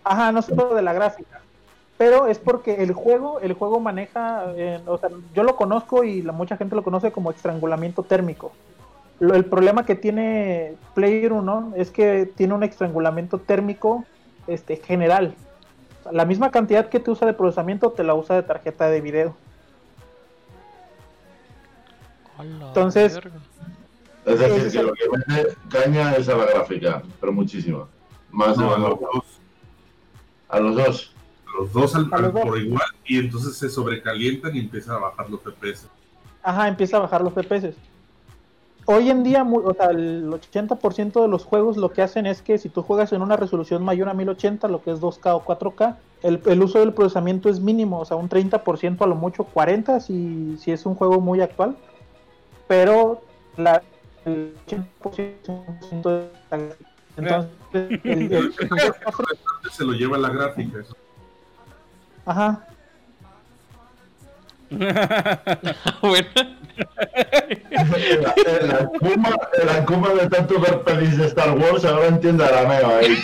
Speaker 3: Ajá, no solo de la gráfica. Pero es porque el juego, el juego maneja, eh, o sea, yo lo conozco y la, mucha gente lo conoce como estrangulamiento térmico. El problema que tiene Player 1 es que tiene un estrangulamiento térmico este, general. la misma cantidad que te usa de procesamiento te la usa de tarjeta de video. Entonces,
Speaker 5: es decir, que lo que mete caña es a la gráfica, pero muchísima. Más a los dos. A los dos.
Speaker 4: Los dos al, por igual y entonces se sobrecalientan y empiezan a bajar los FPS.
Speaker 3: Ajá, empieza a bajar los FPS. Hoy en día, o sea, el 80% de los juegos lo que hacen es que si tú juegas en una resolución mayor a 1080, lo que es 2K o 4K, el, el uso del procesamiento es mínimo, o sea, un 30% a lo mucho 40 si, si es un juego muy actual. Pero la, el 80% de la Entonces, el, el,
Speaker 4: se lo lleva la gráfica.
Speaker 3: Ajá.
Speaker 2: bueno.
Speaker 5: la, Kuma, la Kuma de tanto ver pelis de Star Wars ahora entiende arameo ahí,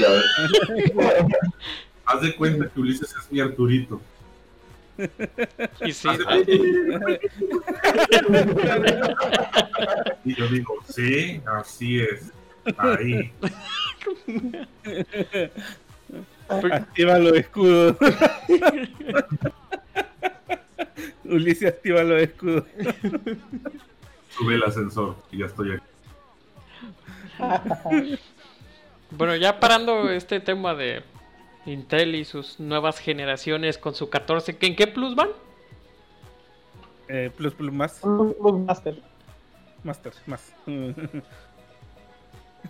Speaker 4: Haz de cuenta que Ulises es mi Arturito.
Speaker 2: Y sí.
Speaker 4: y yo digo, sí, así es. Ahí.
Speaker 1: activa los escudos. Ulises activa los escudos.
Speaker 4: Sube el ascensor y ya estoy aquí.
Speaker 2: bueno, ya parando este tema de Intel y sus nuevas generaciones con su 14, ¿en qué plus van?
Speaker 1: Eh, plus Plus más.
Speaker 3: Plus Master.
Speaker 1: Master, más.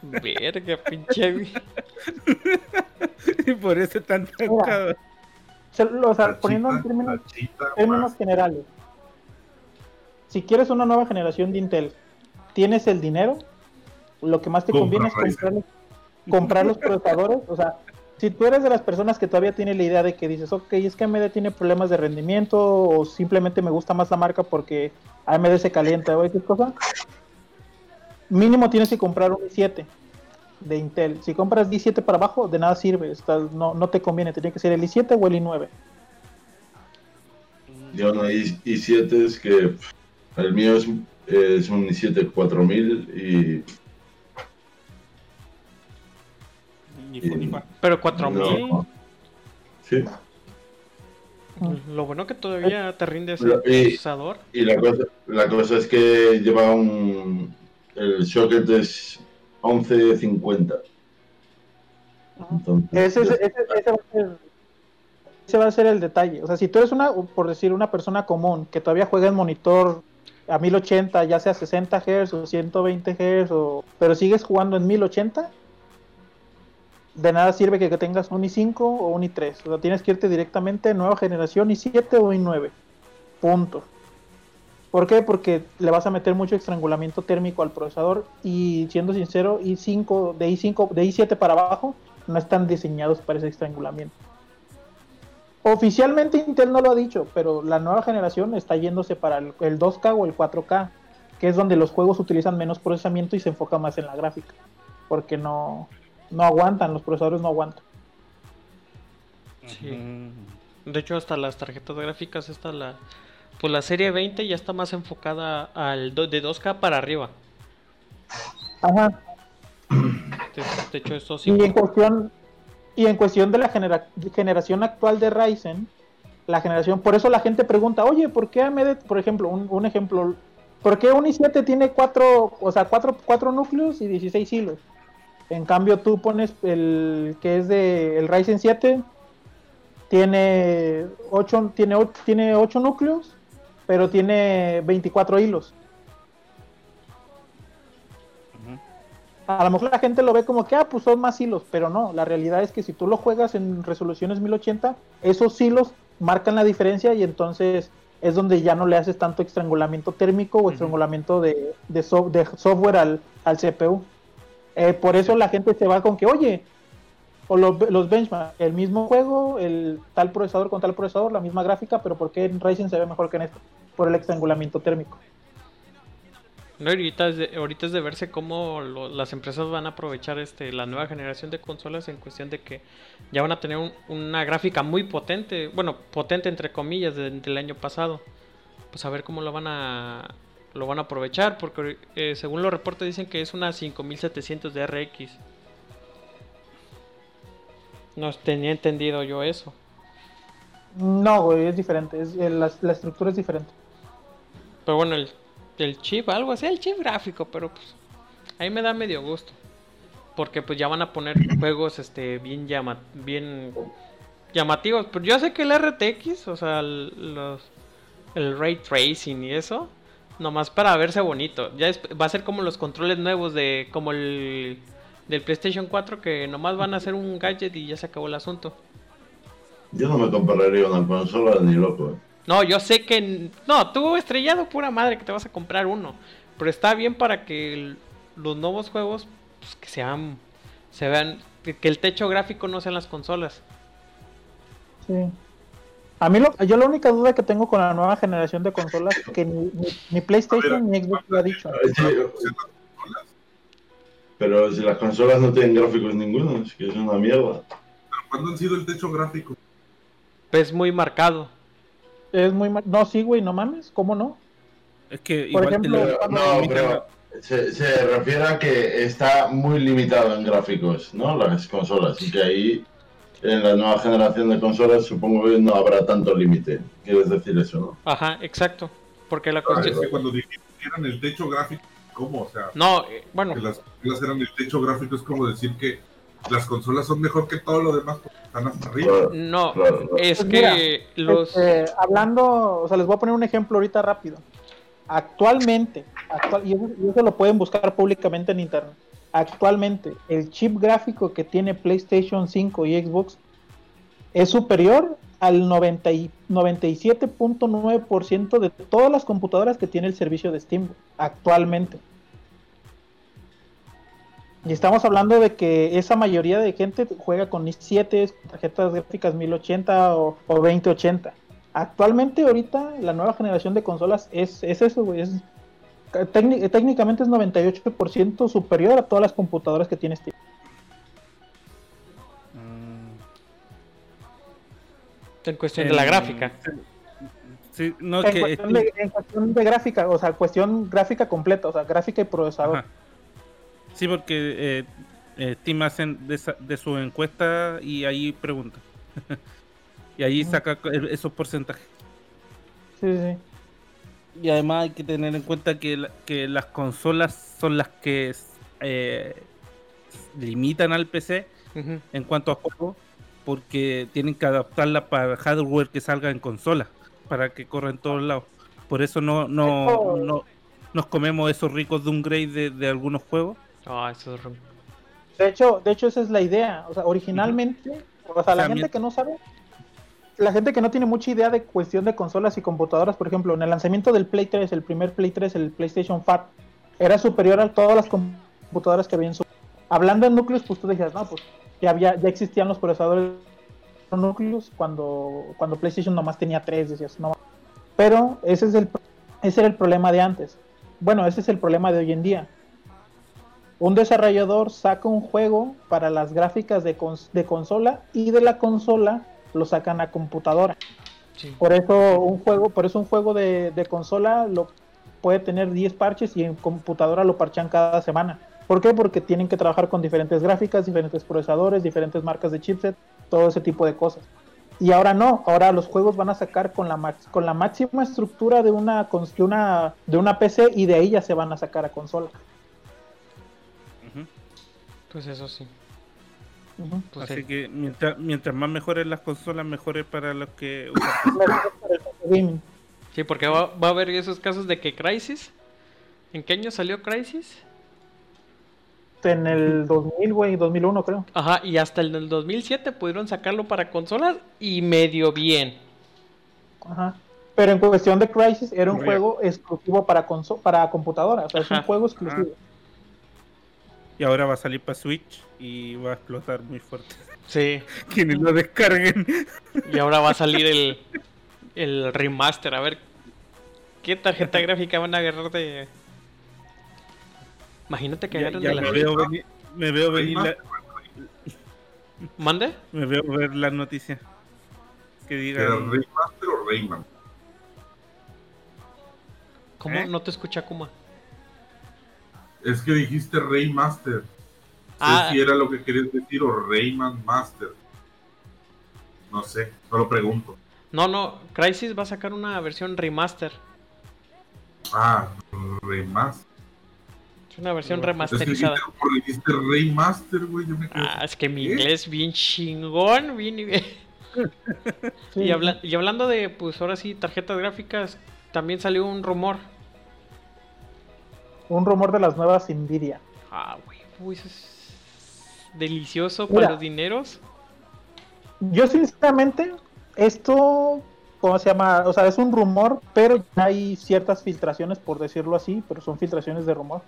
Speaker 2: Verga, pinche.
Speaker 1: y por eso están tan
Speaker 3: O sea, poniendo en términos, términos generales. Si quieres una nueva generación de Intel, tienes el dinero, lo que más te conviene es comprar, comprar los procesadores. O sea, si tú eres de las personas que todavía tiene la idea de que dices, ok, es que AMD tiene problemas de rendimiento o simplemente me gusta más la marca porque AMD se calienta o X cosa, mínimo tienes que comprar un i7 de Intel. Si compras i7 para abajo, de nada sirve, no, no te conviene, tiene que ser el i7 o el i9.
Speaker 5: Yo no i7 es que el mío es, es un i7 4000 y
Speaker 2: pero 4000.
Speaker 5: Sí.
Speaker 2: Lo bueno que todavía te rinde ese procesador.
Speaker 5: Y la cosa, la cosa es que lleva un. El socket es 1150.
Speaker 3: ese, ese, ese, va a ser, ese, va a ser, el detalle. O sea, si tú eres una, por decir, una persona común que todavía juega en monitor a 1080, ya sea 60 Hz o 120 Hz, o, pero sigues jugando en 1080, de nada sirve que, tengas un i5 o un i3. O sea, tienes que irte directamente nueva generación i7 o i9. Punto. ¿Por qué? Porque le vas a meter mucho estrangulamiento térmico al procesador y siendo sincero, i5 de i5 de i7 para abajo no están diseñados para ese estrangulamiento. Oficialmente Intel no lo ha dicho, pero la nueva generación está yéndose para el, el 2K o el 4K, que es donde los juegos utilizan menos procesamiento y se enfoca más en la gráfica, porque no no aguantan, los procesadores no aguantan.
Speaker 2: De hecho, hasta las tarjetas gráficas, esta la pues la serie 20 ya está más enfocada al de 2K para arriba.
Speaker 3: Ajá.
Speaker 2: De, hecho, esto sí.
Speaker 3: Y en cuestión y en cuestión de la generación actual de Ryzen, la generación, por eso la gente pregunta, oye, ¿por qué AMD, por ejemplo, un, un ejemplo, ¿por qué un i7 tiene cuatro, o sea, cuatro, cuatro núcleos y 16 hilos? En cambio, tú pones el que es de el Ryzen 7, tiene 8, tiene, tiene 8 núcleos, pero tiene 24 hilos. A lo mejor la gente lo ve como que, ah, pues son más hilos, pero no, la realidad es que si tú lo juegas en resoluciones 1080, esos hilos marcan la diferencia y entonces es donde ya no le haces tanto estrangulamiento térmico o estrangulamiento de, de, software al, al CPU. Eh, por eso la gente se va con que, oye, o los, los benchmark, el mismo juego, el tal procesador con tal procesador, la misma gráfica, pero ¿por qué en Ryzen se ve mejor que en esto? Por el estrangulamiento térmico.
Speaker 2: No, ahorita es de, ahorita es de verse cómo las empresas van a aprovechar este la nueva generación de consolas en cuestión de que ya van a tener una gráfica muy potente, bueno, potente entre comillas del año pasado. Pues a ver cómo lo van a, lo van a aprovechar porque eh, según los reportes dicen que es una 5700 de RX. No tenía entendido yo eso.
Speaker 3: No, güey, es diferente. Es, eh, la, estructura es diferente.
Speaker 2: Pero bueno, el, el, chip, algo así, el chip gráfico, pero pues ahí me da medio gusto. Porque pues ya van a poner juegos este bien llama, bien llamativos. Pero yo sé que el RTX, o sea, los, el ray tracing y eso, Nomás para verse bonito. Ya va a ser como los controles nuevos de como el del PlayStation 4 que nomás van a hacer un gadget y ya se acabó el asunto.
Speaker 5: Yo no me compraría una consola ni loco. Eh.
Speaker 2: No, yo sé que no, tú estrellado pura madre que te vas a comprar uno, pero está bien para que los nuevos juegos pues, que sean se vean que el techo gráfico no sean las consolas.
Speaker 3: Sí. A mí, lo, yo la única duda que tengo con la nueva generación de consolas que ni, PlayStation ni Xbox lo ha dicho.
Speaker 5: Pero si las consolas no tienen gráficos ninguno, es que es una mierda.
Speaker 4: ¿Cuándo han sido el techo gráfico?
Speaker 2: Es muy marcado.
Speaker 3: Es muy No, sí, güey, no mames, ¿cómo no?
Speaker 1: Es que Por ejemplo,
Speaker 5: no, pero se, se, refiere a que está muy limitado en gráficos, ¿no? Las consolas, y que ahí en la nueva generación de consolas supongo que no habrá tanto límite. ¿Quieres decir eso, no?
Speaker 2: Ajá, exacto. Porque la cuestión...
Speaker 4: es que cuando dijeron el techo gráfico, ¿cómo? O sea,
Speaker 2: no, eh, bueno.
Speaker 4: Que las consolas eran el techo gráfico es como decir que las consolas son mejor que todo lo demás porque están hasta arriba.
Speaker 2: no, es pues que los...
Speaker 3: Este, hablando, o sea, les voy a poner un ejemplo ahorita rápido. Actualmente, y eso lo pueden buscar públicamente en internet actualmente el chip gráfico que tiene PlayStation 5 y Xbox es superior al 97.9% de todas las computadoras que tiene el servicio de Steam actualmente. Y estamos hablando de que esa mayoría de gente juega con i7, tarjetas gráficas 1080 o, 2080. Actualmente, ahorita, la nueva generación de consolas es, es eso. Es técnicamente es 98% superior a todas las computadoras que tiene Steam.
Speaker 2: En cuestión de la gráfica.
Speaker 3: en, cuestión de, gráfica, o sea, cuestión gráfica completa, o sea, gráfica y procesador.
Speaker 1: Sí, porque eh, eh, hacen de, su encuesta y ahí pregunta. y ahí saca esos porcentajes.
Speaker 3: Sí, sí.
Speaker 1: Y además hay que tener en cuenta que, que las consolas son las que eh, limitan al PC en cuanto a juego, porque tienen que adaptarla para hardware que salga en consola, para que corra en todos lados. Por eso no, no, no nos comemos esos ricos de un grade de, algunos juegos.
Speaker 2: Ah, eso es
Speaker 3: de hecho, de hecho esa es la idea. O sea, originalmente, o sea, la gente que no sabe, la gente que no tiene mucha idea de cuestión de consolas y computadoras, por ejemplo, en el lanzamiento del Play 3, el primer Play 3, el PlayStation 5, era superior a todas las computadoras que había en su... Hablando en núcleos, pues tú decías, no, pues ya, había, ya existían los procesadores núcleos cuando, cuando PlayStation nomás tenía tres, decías, no. Pero ese, es el, ese era el problema de antes. Bueno, ese es el problema de hoy en día. Un desarrollador saca un juego para las gráficas de, de consola y de la consola lo sacan a computadora. Por eso un juego, por eso un juego de, consola lo puede tener 10 parches y en computadora lo parchan cada semana. ¿Por qué? Porque tienen que trabajar con diferentes gráficas, diferentes procesadores, diferentes marcas de chipset, todo ese tipo de cosas. Y ahora no, ahora los juegos van a sacar con la, con la máxima estructura de una, de, una, de una PC y de ahí ya se van a sacar a consola.
Speaker 2: Pues eso sí.
Speaker 1: Pues Así que mientras, mientras más mejores las consolas, mejores para los que
Speaker 2: usan. sí, porque va, a haber esos casos de que Crisis. ¿En qué año salió Crisis?
Speaker 3: En el 2000, güey, 2001 creo.
Speaker 2: Ajá, y hasta el 2007 pudieron sacarlo para consolas y medio bien.
Speaker 3: Ajá. Pero en cuestión de Crisis era un juego exclusivo para, para computadora, o sea, es un juego exclusivo.
Speaker 1: Y ahora va a salir para Switch y va a explotar muy fuerte.
Speaker 2: Sí.
Speaker 1: Quienes lo descarguen.
Speaker 2: Y ahora va a salir el, el remaster. A ver, ¿qué tarjeta gráfica van a agarrar de...? Imagínate que agarran de la...
Speaker 1: Me veo venir, me veo venir la...
Speaker 2: ¿Mande?
Speaker 1: Me veo ver la noticia. Que diga...
Speaker 4: ¿Remaster o Rayman?
Speaker 2: ¿Cómo? ¿Eh? No te escucha Kuma.
Speaker 4: Es que dijiste Raymaster. Ah. si era lo que querías decir o Rayman Master. No sé, solo pregunto.
Speaker 2: No, no, Crisis va a sacar una versión remaster.
Speaker 4: Ah, remaster.
Speaker 2: Es una versión remasterizada. Es
Speaker 4: que dijiste Raymaster, güey. Yo me
Speaker 2: ah, es que mi inglés bien chingón, bien. y, y hablando de, pues ahora sí, tarjetas gráficas, también salió un rumor
Speaker 3: un rumor de las nuevas Nvidia.
Speaker 2: Ah, güey, eso es delicioso para los dineros.
Speaker 3: Yo sinceramente, esto, ¿cómo se llama? O sea, es un rumor, pero ya hay ciertas filtraciones, por decirlo así, pero son filtraciones de rumor.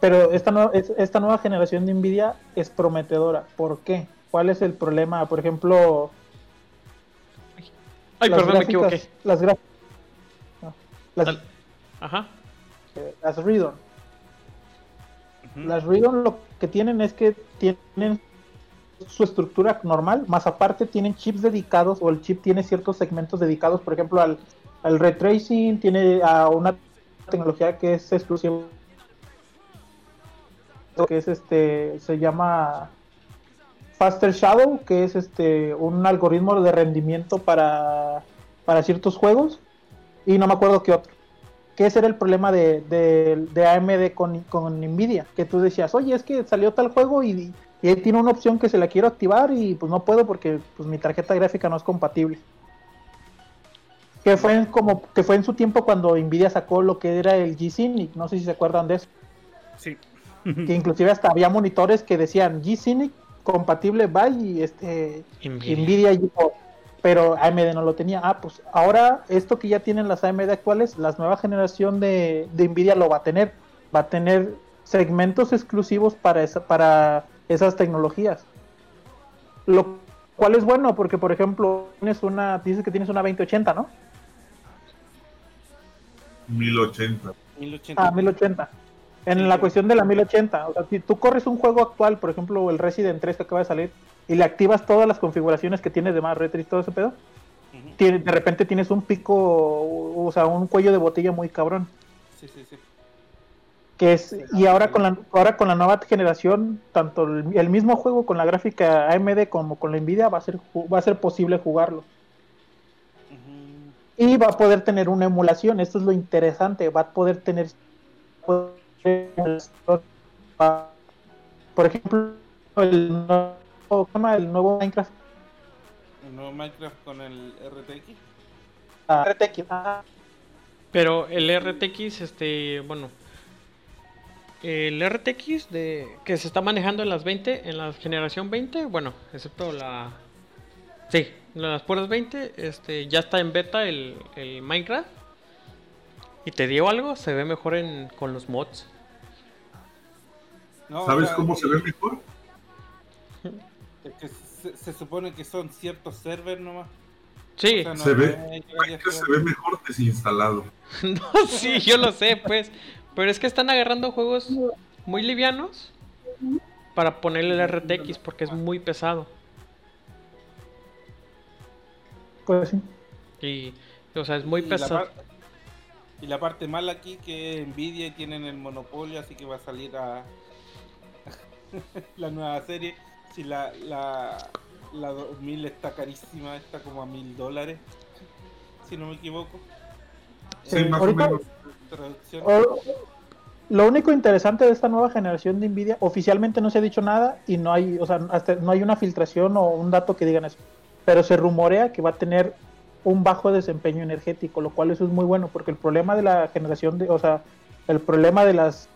Speaker 3: Pero esta, no, esta nueva generación de Nvidia es prometedora. ¿Por qué? ¿Cuál es el problema? Por ejemplo...
Speaker 2: Ay, perdón, me equivoqué.
Speaker 3: Las gráficas...
Speaker 2: Ajá
Speaker 3: las Redon. Las Redon lo que tienen es que tienen su estructura normal, más aparte tienen chips dedicados o el chip tiene ciertos segmentos dedicados, por ejemplo, al, al ray tracing, tiene a una tecnología que es exclusiva que es este se llama Faster Shadow, que es este un algoritmo de rendimiento para, para ciertos juegos, y no me acuerdo qué otro. Que ese era el problema de, de, AMD con, con, Nvidia, que tú decías, oye, es que salió tal juego y, y ahí tiene una opción que se la quiero activar y pues no puedo porque pues mi tarjeta gráfica no es compatible. Que fue como que fue en su tiempo cuando Nvidia sacó lo que era el G-Sync, no sé si se acuerdan de eso.
Speaker 1: Sí.
Speaker 3: Que inclusive hasta había monitores que decían G-Sync compatible by y este Nvidia. pero AMD no lo tenía. Ah, pues ahora esto que ya tienen las AMD actuales, la nueva generación de, de Nvidia lo va a tener. Va a tener segmentos exclusivos para esa, para esas tecnologías. Lo cual es bueno porque, por ejemplo, tienes una, dices que tienes una 2080, ¿no?
Speaker 4: 1080.
Speaker 3: Ah, 1080. En la cuestión de la 1080, o sea, si tú corres un juego actual, por ejemplo, el Resident 3 que acaba de salir, y le activas todas las configuraciones que tienes de más retro y todo ese pedo, de repente tienes un pico, o sea, un cuello de botella muy cabrón. Sí, sí, sí. Que es y ahora con la ahora con la nueva generación tanto el, mismo juego con la gráfica AMD como con la Nvidia va a ser va a ser posible jugarlo. Y va a poder tener una emulación esto es lo interesante va a poder tener por ejemplo el nuevo, el nuevo Minecraft
Speaker 1: el nuevo Minecraft con el RTX
Speaker 3: ah, RTX ah.
Speaker 2: pero el RTX este bueno el RTX de, que se está manejando en las 20, en la generación 20, bueno, excepto la... Sí, las puertas 20, este, ya está en beta el, Minecraft. Y te digo algo, se ve mejor en, con los mods.
Speaker 4: ¿Sabes cómo se ve mejor?
Speaker 1: se, supone que son ciertos servers nomás.
Speaker 2: Sí.
Speaker 4: se, ve, se ve mejor desinstalado.
Speaker 2: no, sí, yo lo sé, pues. Pero es que están agarrando juegos muy livianos para ponerle el RTX porque es muy pesado.
Speaker 3: Pues sí.
Speaker 2: Y, o sea, es muy pesado.
Speaker 1: Y la parte mala aquí que Nvidia tienen el monopolio, así que va a salir a la nueva serie. Si la, la, la 2000 está carísima, está como a mil dólares, si no me equivoco.
Speaker 4: Sí, más o menos
Speaker 3: lo único interesante de esta nueva generación de Nvidia, oficialmente no se ha dicho nada y no hay, o sea, no hay una filtración o un dato que digan eso. Pero se rumorea que va a tener un bajo desempeño energético, lo cual eso es muy bueno, porque el problema de la generación de, o sea, el problema de las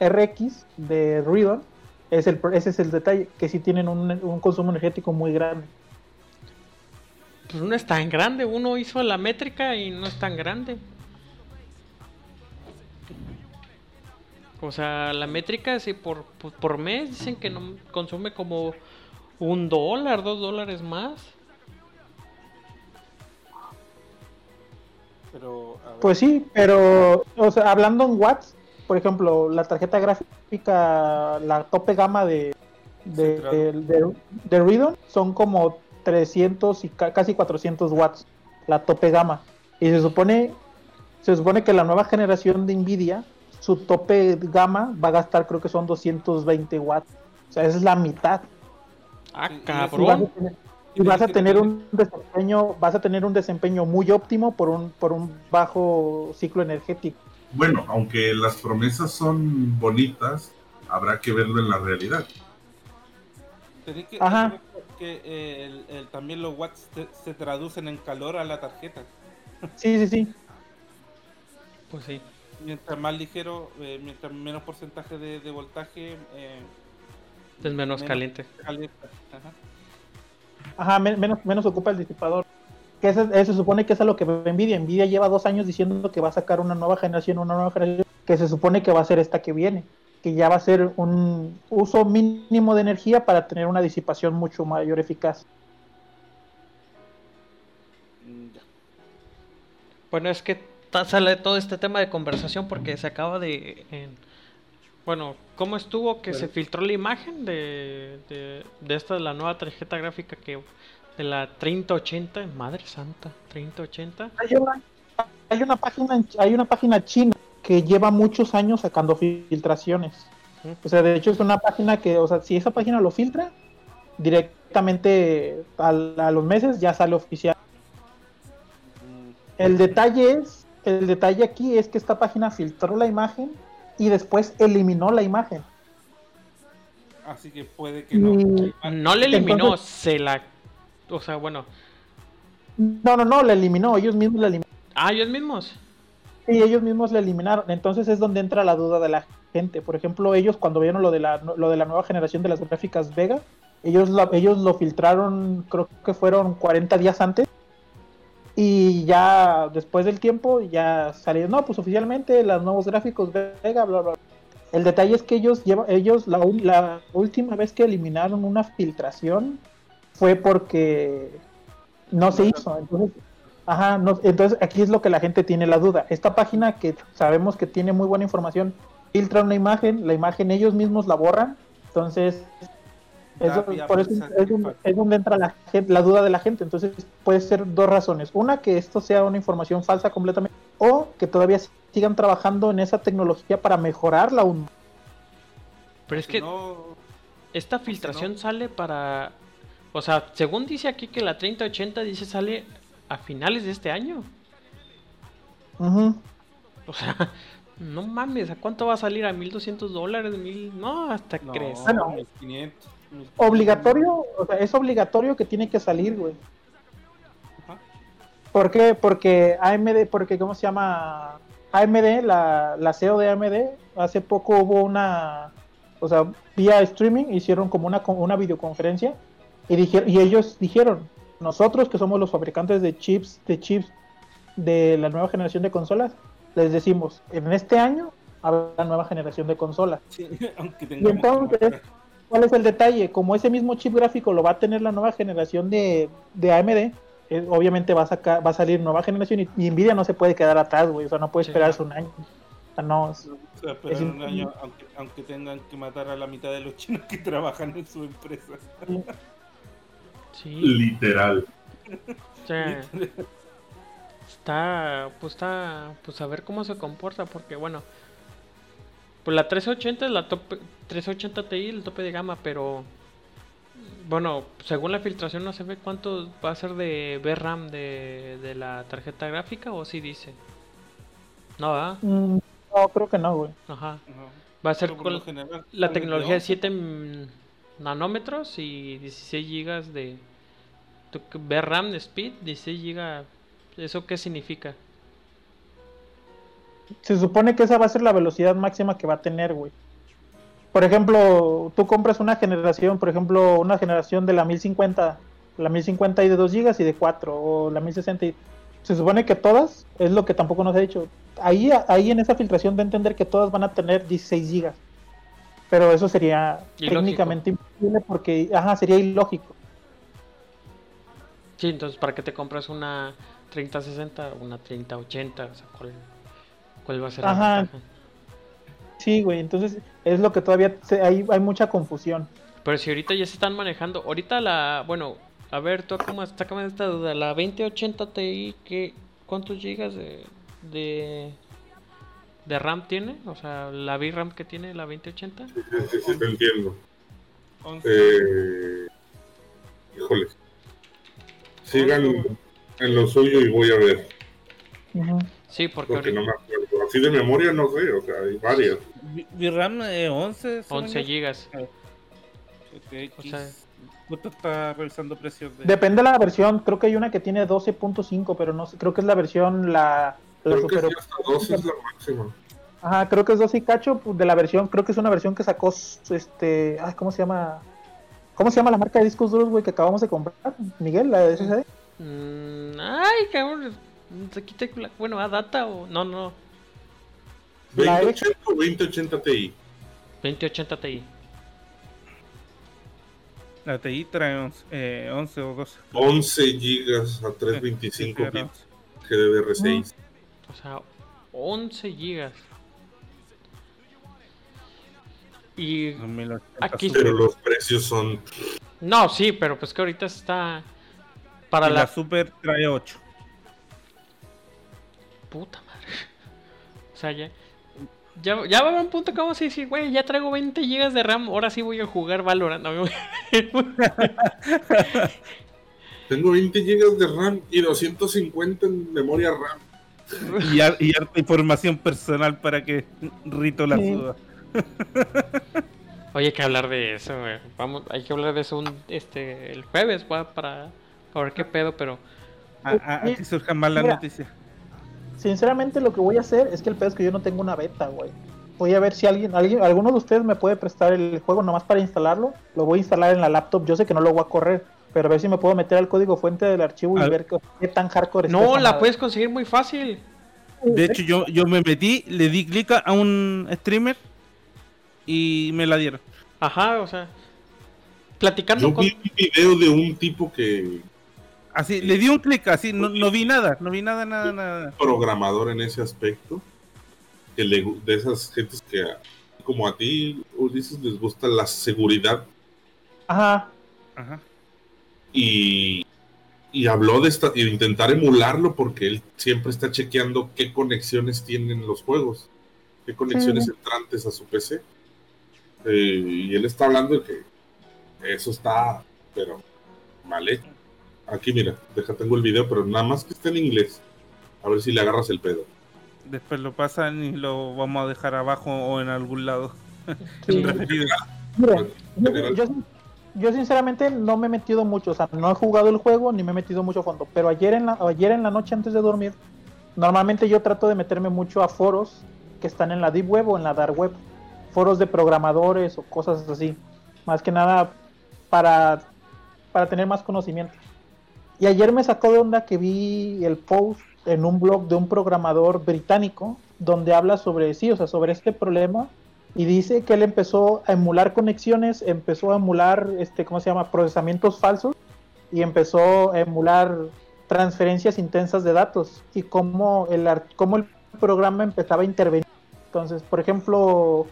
Speaker 3: RX de Radeon es el, ese es el detalle, que sí tienen un, consumo energético muy grande.
Speaker 2: Pues no es tan grande, uno hizo la métrica y no es tan grande. O sea, la métrica, sí, por, por, mes dicen que no consume como un dólar, dos dólares más.
Speaker 3: Pero, Pues sí, pero, o sea, hablando en watts, por ejemplo, la tarjeta gráfica, la tope gama de, de, de, de, son como 300 y casi 400 watts, la tope gama. Y se supone, se supone que la nueva generación de Nvidia su tope gama va a gastar creo que son 220 watts. O sea, esa es la mitad.
Speaker 2: Ah, cabrón.
Speaker 3: Y vas a tener, un desempeño, vas a tener un desempeño muy óptimo por un, por un bajo ciclo energético.
Speaker 4: Bueno, aunque las promesas son bonitas, habrá que verlo en la realidad.
Speaker 1: que, Ajá. que eh, también los watts se traducen en calor a la tarjeta.
Speaker 3: Sí, sí, sí.
Speaker 2: Pues sí
Speaker 1: mientras más ligero, eh, mientras menos porcentaje de, voltaje, eh,
Speaker 2: es menos, caliente.
Speaker 3: Ajá, menos, menos ocupa el disipador. Que se supone que es a lo que Nvidia. Nvidia lleva dos años diciendo que va a sacar una nueva generación, una nueva generación, que se supone que va a ser esta que viene, que ya va a ser un uso mínimo de energía para tener una disipación mucho mayor eficaz.
Speaker 2: Bueno, es que sale todo este tema de conversación porque se acaba de... bueno, ¿cómo estuvo que se filtró la imagen de, de, esta de la nueva tarjeta gráfica que de la 3080? Madre santa, 3080.
Speaker 3: Hay una, hay una página hay una página china que lleva muchos años sacando filtraciones. O sea, de hecho es una página que, o sea, si esa página lo filtra, directamente a, los meses ya sale oficial. Mm. El detalle es, el detalle aquí es que esta página filtró la imagen y después eliminó la imagen.
Speaker 1: Así que puede que no.
Speaker 2: No le eliminó, se la. O sea, bueno.
Speaker 3: No, no, no, la eliminó, ellos mismos la eliminaron.
Speaker 2: Ah, ellos mismos.
Speaker 3: Sí, ellos mismos la eliminaron. Entonces es donde entra la duda de la gente. Por ejemplo, ellos cuando vieron lo de la, lo de la nueva generación de las gráficas Vega, ellos lo, ellos lo filtraron, creo que fueron 40 días antes. Y ya después del tiempo, ya salieron, no, pues oficialmente los nuevos gráficos Vega, bla, bla. El detalle es que ellos, llevan, ellos la, la última vez que eliminaron una filtración fue porque no se hizo. Entonces, ajá, no, entonces aquí es lo que la gente tiene la duda. Esta página que sabemos que tiene muy buena información, filtra una imagen, la imagen ellos mismos la borran. Entonces, eso, por eso es, donde entra la, la duda de la gente. Entonces, puede ser dos razones. Una, que esto sea una información falsa completamente, o que todavía sigan trabajando en esa tecnología para mejorarla aún.
Speaker 2: Pero es que esta filtración sale para... O sea, según dice aquí que la 3080 dice sale a finales de este año. O sea, no mames, ¿a cuánto va a salir? ¿A 1200 dólares? ¿Mil? No, hasta crees.
Speaker 3: Obligatorio, o sea, es obligatorio que tiene que salir, güey. ¿Por qué? Porque AMD, porque ¿cómo se llama? AMD, la, la CEO de AMD, hace poco hubo una, o sea, vía streaming hicieron como una, una videoconferencia y, dijeron, y ellos dijeron, nosotros que somos los fabricantes de chips, de chips de la nueva generación de consolas, les decimos, en este año habrá nueva generación de consolas. aunque y entonces, ¿cuál es el detalle? Como ese mismo chip gráfico lo va a tener la nueva generación de, de AMD, eh, obviamente va a, sacar, va a salir nueva generación y, Nvidia no se puede quedar atrás, güey. O sea, no puede esperarse un año. O sea, no.
Speaker 1: Es, un año, aunque, tengan que matar a la mitad de los chinos que trabajan en su empresa.
Speaker 4: Sí. Literal.
Speaker 2: está, pues está, pues a ver cómo se comporta, porque bueno, pues la 380 es la top 380 Ti, el tope de gama, pero bueno, según la filtración no se ve cuánto va a ser de VRAM de, de la tarjeta gráfica o si dice. No, ¿verdad?
Speaker 3: Mm, no, creo que no, güey.
Speaker 2: Ajá. Va a ser con la tecnología de 7 nanómetros y 16 gigas de VRAM de speed, 16 gigas. ¿Eso qué significa?
Speaker 3: Se supone que esa va a ser la velocidad máxima que va a tener, güey por ejemplo, tú compras una generación, por ejemplo, una generación de la 1050, la 1050 y de 2 GB y de 4, o la 1060 y se supone que todas, es lo que tampoco nos ha dicho, ahí, ahí en esa filtración de entender que todas van a tener 16 GB. Pero eso sería técnicamente imposible porque, ajá, sería ilógico.
Speaker 2: Sí, entonces, ¿para qué te compras una 3060 o una 3080? O sea, ¿cuál, ¿cuál, va a ser
Speaker 3: la ventaja? Sí, güey, entonces es lo que todavía hay, hay mucha confusión.
Speaker 2: Pero si ahorita ya se están manejando, ahorita la, bueno, a ver, tú cómo sácame esta duda, la 2080 Ti, ¿qué, ¿cuántos gigas de, de, de RAM tiene? O sea, la VRAM que tiene la 2080.
Speaker 4: Sí, sí, sí, te entiendo. Eh, híjoles. Sigan en lo suyo y voy a ver.
Speaker 2: Sí, porque,
Speaker 4: no me acuerdo. Así de memoria no sé, o sea, hay varias.
Speaker 1: VRAM eh, 11.
Speaker 2: 11 gigas.
Speaker 1: Okay, o sea, está revisando precios
Speaker 3: de... Depende de la versión, creo que hay una que tiene 12.5, pero no sé, creo que es la versión la,
Speaker 4: la creo super... que hasta 12 es la máxima.
Speaker 3: Ajá, creo que es 12 y cacho pues, de la versión, creo que es una versión que sacó este, ah, ¿cómo se llama? ¿Cómo se llama la marca de discos duros, güey, que acabamos de comprar? Miguel, la de SSD.
Speaker 2: Mm, ay, cabrón, bueno, ¿a data o no, no?
Speaker 4: 2080 o 2080 Ti.
Speaker 2: 2080 Ti.
Speaker 1: La TI trae 11, eh, 11 o 12.
Speaker 4: 11 gigas a 325 eh, bits GDDR6.
Speaker 2: O sea, 11 gigas. Y
Speaker 4: aquí pero los precios son
Speaker 2: No, sí, pero pues que ahorita está
Speaker 1: para la... la Super trae 8
Speaker 2: puta madre. O sea, ya. Ya, ya va a un punto que vamos a decir, güey, ya traigo 20 GB de RAM, ahora sí voy a jugar Valorant.
Speaker 4: Tengo 20 GB de RAM y 250 en memoria RAM.
Speaker 1: Y, harta información personal para que Rito la suba.
Speaker 2: Oye, hay que hablar de eso, güey. Vamos, hay que hablar de eso un, este, el jueves, para, para ver qué pedo, pero...
Speaker 1: Aquí surja más la noticia.
Speaker 3: Sinceramente lo que voy a hacer es que el pedo es que yo no tengo una beta, güey. Voy a ver si alguien, alguien, alguno de ustedes me puede prestar el juego nomás para instalarlo. Lo voy a instalar en la laptop. Yo sé que no lo voy a correr, pero a ver si me puedo meter al código fuente del archivo y ver qué, tan hardcore
Speaker 2: No, la puedes conseguir muy fácil.
Speaker 1: De hecho, yo, yo me metí, le di clic a un streamer y me la dieron.
Speaker 2: Ajá, o sea, platicando
Speaker 4: yo vi un video de un tipo que
Speaker 1: Así, le di un clic, así, no, no, vi nada, no vi nada, nada, nada.
Speaker 4: Programador en ese aspecto, que de esas gentes que, como a ti, dices, les gusta la seguridad.
Speaker 3: Ajá.
Speaker 1: Ajá.
Speaker 4: Y, y habló de, esta, de intentar emularlo porque él siempre está chequeando qué conexiones tienen los juegos, qué conexiones entrantes a su PC. Eh, y él está hablando de que eso está, pero mal hecho. Aquí mira, deja, tengo el video, pero nada más que esté en inglés. A ver si le agarras el pedo.
Speaker 1: Después lo pasan y lo vamos a dejar abajo o en algún lado.
Speaker 3: yo, sinceramente no me he metido mucho, o sea, no he jugado el juego ni me he metido mucho a fondo, pero ayer en la, ayer en la noche antes de dormir, normalmente yo trato de meterme mucho a foros que están en la deep web o en la dark web, foros de programadores o cosas así, más que nada para, para tener más conocimiento. Y ayer me sacó de onda que vi el post en un blog de un programador británico donde habla sobre sí, o sea, sobre este problema y dice que él empezó a emular conexiones, empezó a emular este ¿cómo se llama? procesamientos falsos y empezó a emular transferencias intensas de datos y cómo el cómo el programa empezaba a intervenir. Entonces, por ejemplo,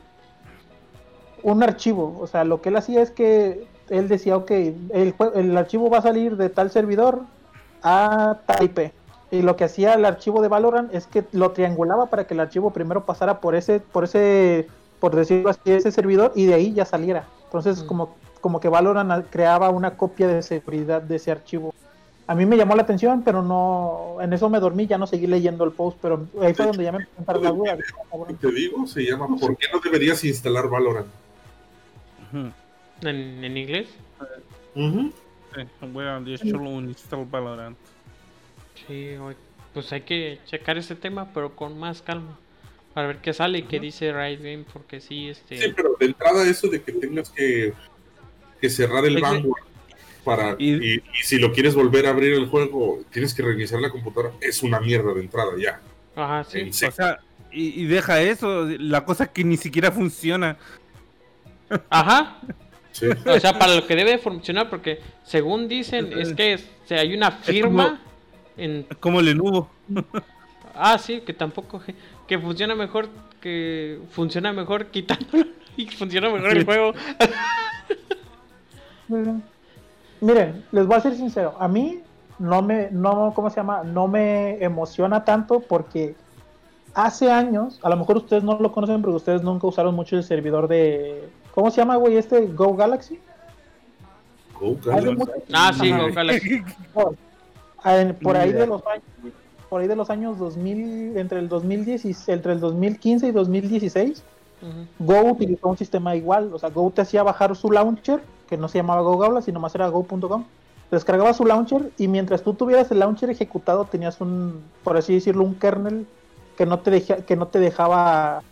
Speaker 3: un archivo, o sea, lo que él hacía es que él decía, ok, el, el archivo va a salir de tal servidor a tal IP. Y lo que hacía el archivo de Valorant es que lo triangulaba para que el archivo primero pasara por ese, por ese, por decirlo así, ese servidor y de ahí ya saliera. Entonces, mm. como, como que Valorant creaba una copia de seguridad de ese archivo. A mí me llamó la atención, pero no, en eso me dormí, ya no seguí leyendo el post, pero ahí fue donde ya me empezó la duda.
Speaker 4: Te digo, se llama ¿Por qué no deberías instalar Valorant?
Speaker 2: ¿En, en inglés?
Speaker 1: Uh Sí, Valorant.
Speaker 2: Sí, pues hay que checar ese tema, pero con más calma. Para ver qué sale y qué dice Riot Game, porque sí, este...
Speaker 4: Sí, pero de entrada eso de que tengas que, que cerrar el Vanguard para... Y, si lo quieres volver a abrir el juego, tienes que reiniciar la computadora, es una mierda de entrada ya.
Speaker 2: Ajá, sí.
Speaker 1: O sea, y, y deja eso, la cosa que ni siquiera funciona.
Speaker 2: Ajá. O sea, para lo que debe funcionar, porque según dicen, es que hay una firma
Speaker 1: en... Como Lenovo.
Speaker 2: Ah, sí, que tampoco... Que funciona mejor, que funciona mejor quitándolo y funciona mejor el juego.
Speaker 3: Miren, les voy a ser sincero, a mí no me, no, ¿cómo se llama? No me emociona tanto porque hace años, a lo mejor ustedes no lo conocen porque ustedes nunca usaron mucho el servidor de ¿Cómo se llama, güey, este Go Galaxy?
Speaker 4: Go Galaxy.
Speaker 2: Ah, sí, Go Galaxy.
Speaker 3: por ahí de los años por ahí de los años 2000 entre el 2010 entre el 2015 y 2016 Go utilizó un sistema igual, o sea, Go te hacía bajar su launcher, que no se llamaba Go Galaxy, sino más era go.com. Descargaba su launcher y mientras tú tuvieras el launcher ejecutado tenías un, por así decirlo, un kernel que no te deja, que no te dejaba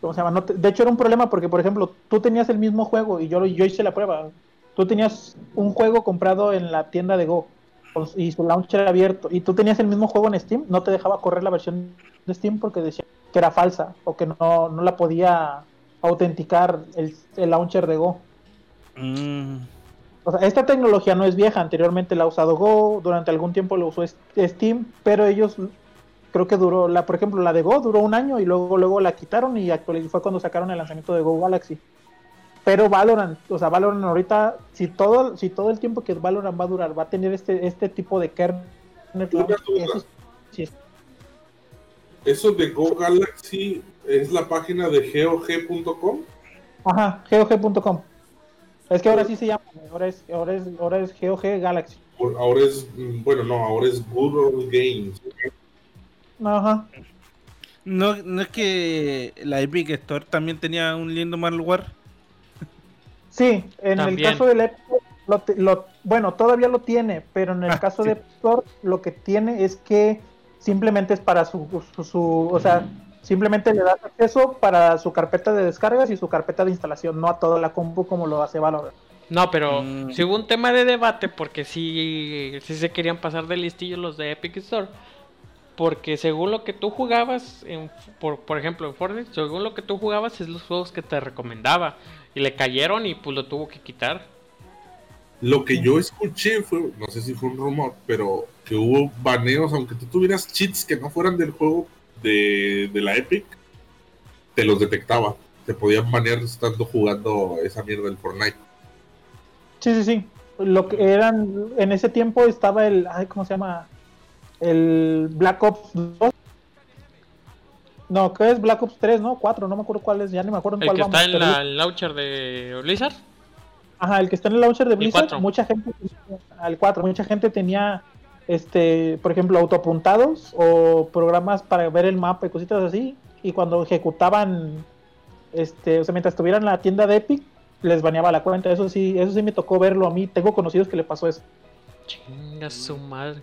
Speaker 3: de hecho era un problema porque, por ejemplo, tú tenías el mismo juego y yo, yo hice la prueba. Tú tenías un juego comprado en la tienda de Go y su launcher era abierto y tú tenías el mismo juego en Steam, no te dejaba correr la versión de Steam porque decía que era falsa o que no, no la podía autenticar el, launcher de Go.
Speaker 1: Mm.
Speaker 3: O sea, esta tecnología no es vieja, anteriormente la ha usado Go, durante algún tiempo lo usó Steam, pero ellos creo que duró, la, por ejemplo, la de Go duró un año y luego, luego la quitaron y fue cuando sacaron el lanzamiento de Go Galaxy. Pero Valorant, o sea, Valorant ahorita, si todo, si todo el tiempo que Valorant va a durar, va a tener este, este tipo de kernel,
Speaker 4: Eso de Go Galaxy es la página de GOG.com.
Speaker 3: Ajá, GOG.com. Es que ahora sí se llama, ahora es, ahora es, ahora es GOG Galaxy.
Speaker 4: Ahora es, mm, bueno, no, ahora es Google Games.
Speaker 3: Ajá.
Speaker 1: No, no es que la Epic Store también tenía un lindo malware.
Speaker 3: Sí, en el caso del Epic, lo, bueno, todavía lo tiene, pero en el ah, caso de Epic Store lo que tiene es que simplemente es para su, su, o sea, simplemente le das acceso para su carpeta de descargas y su carpeta de instalación, no a toda la compu como lo hace Valorant.
Speaker 2: No, pero mm. si hubo un tema de debate porque sí, sí se querían pasar de listillo los de Epic Store. Porque según lo que tú jugabas, en, por, por ejemplo en Fortnite, según lo que tú jugabas es los juegos que te recomendaba. Y le cayeron y pues lo tuvo que quitar.
Speaker 4: Lo que yo escuché fue, no sé si fue un rumor, pero que hubo baneos, aunque tú tuvieras cheats que no fueran del juego de, de la Epic, te los detectaba. Te podían banear estando jugando esa mierda del Fortnite.
Speaker 3: Sí, sí, sí. Lo que eran, en ese tiempo estaba el, ay, ¿cómo se llama? El Black Ops 2. No, ¿qué es Black Ops 3, no? 4, no me acuerdo cuál es, ya ni me acuerdo
Speaker 2: en cuál que está en el launcher de Blizzard?
Speaker 3: Ajá, el que está en el launcher de Blizzard, mucha gente, al 4, mucha gente tenía, este, por ejemplo, autoapuntados o programas para ver el mapa y cositas así, y cuando ejecutaban, este, o sea, mientras estuvieran en la tienda de Epic, les baneaba la cuenta. Eso sí, eso sí me tocó verlo a mí. Tengo conocidos que le pasó eso.
Speaker 2: Chinga su madre.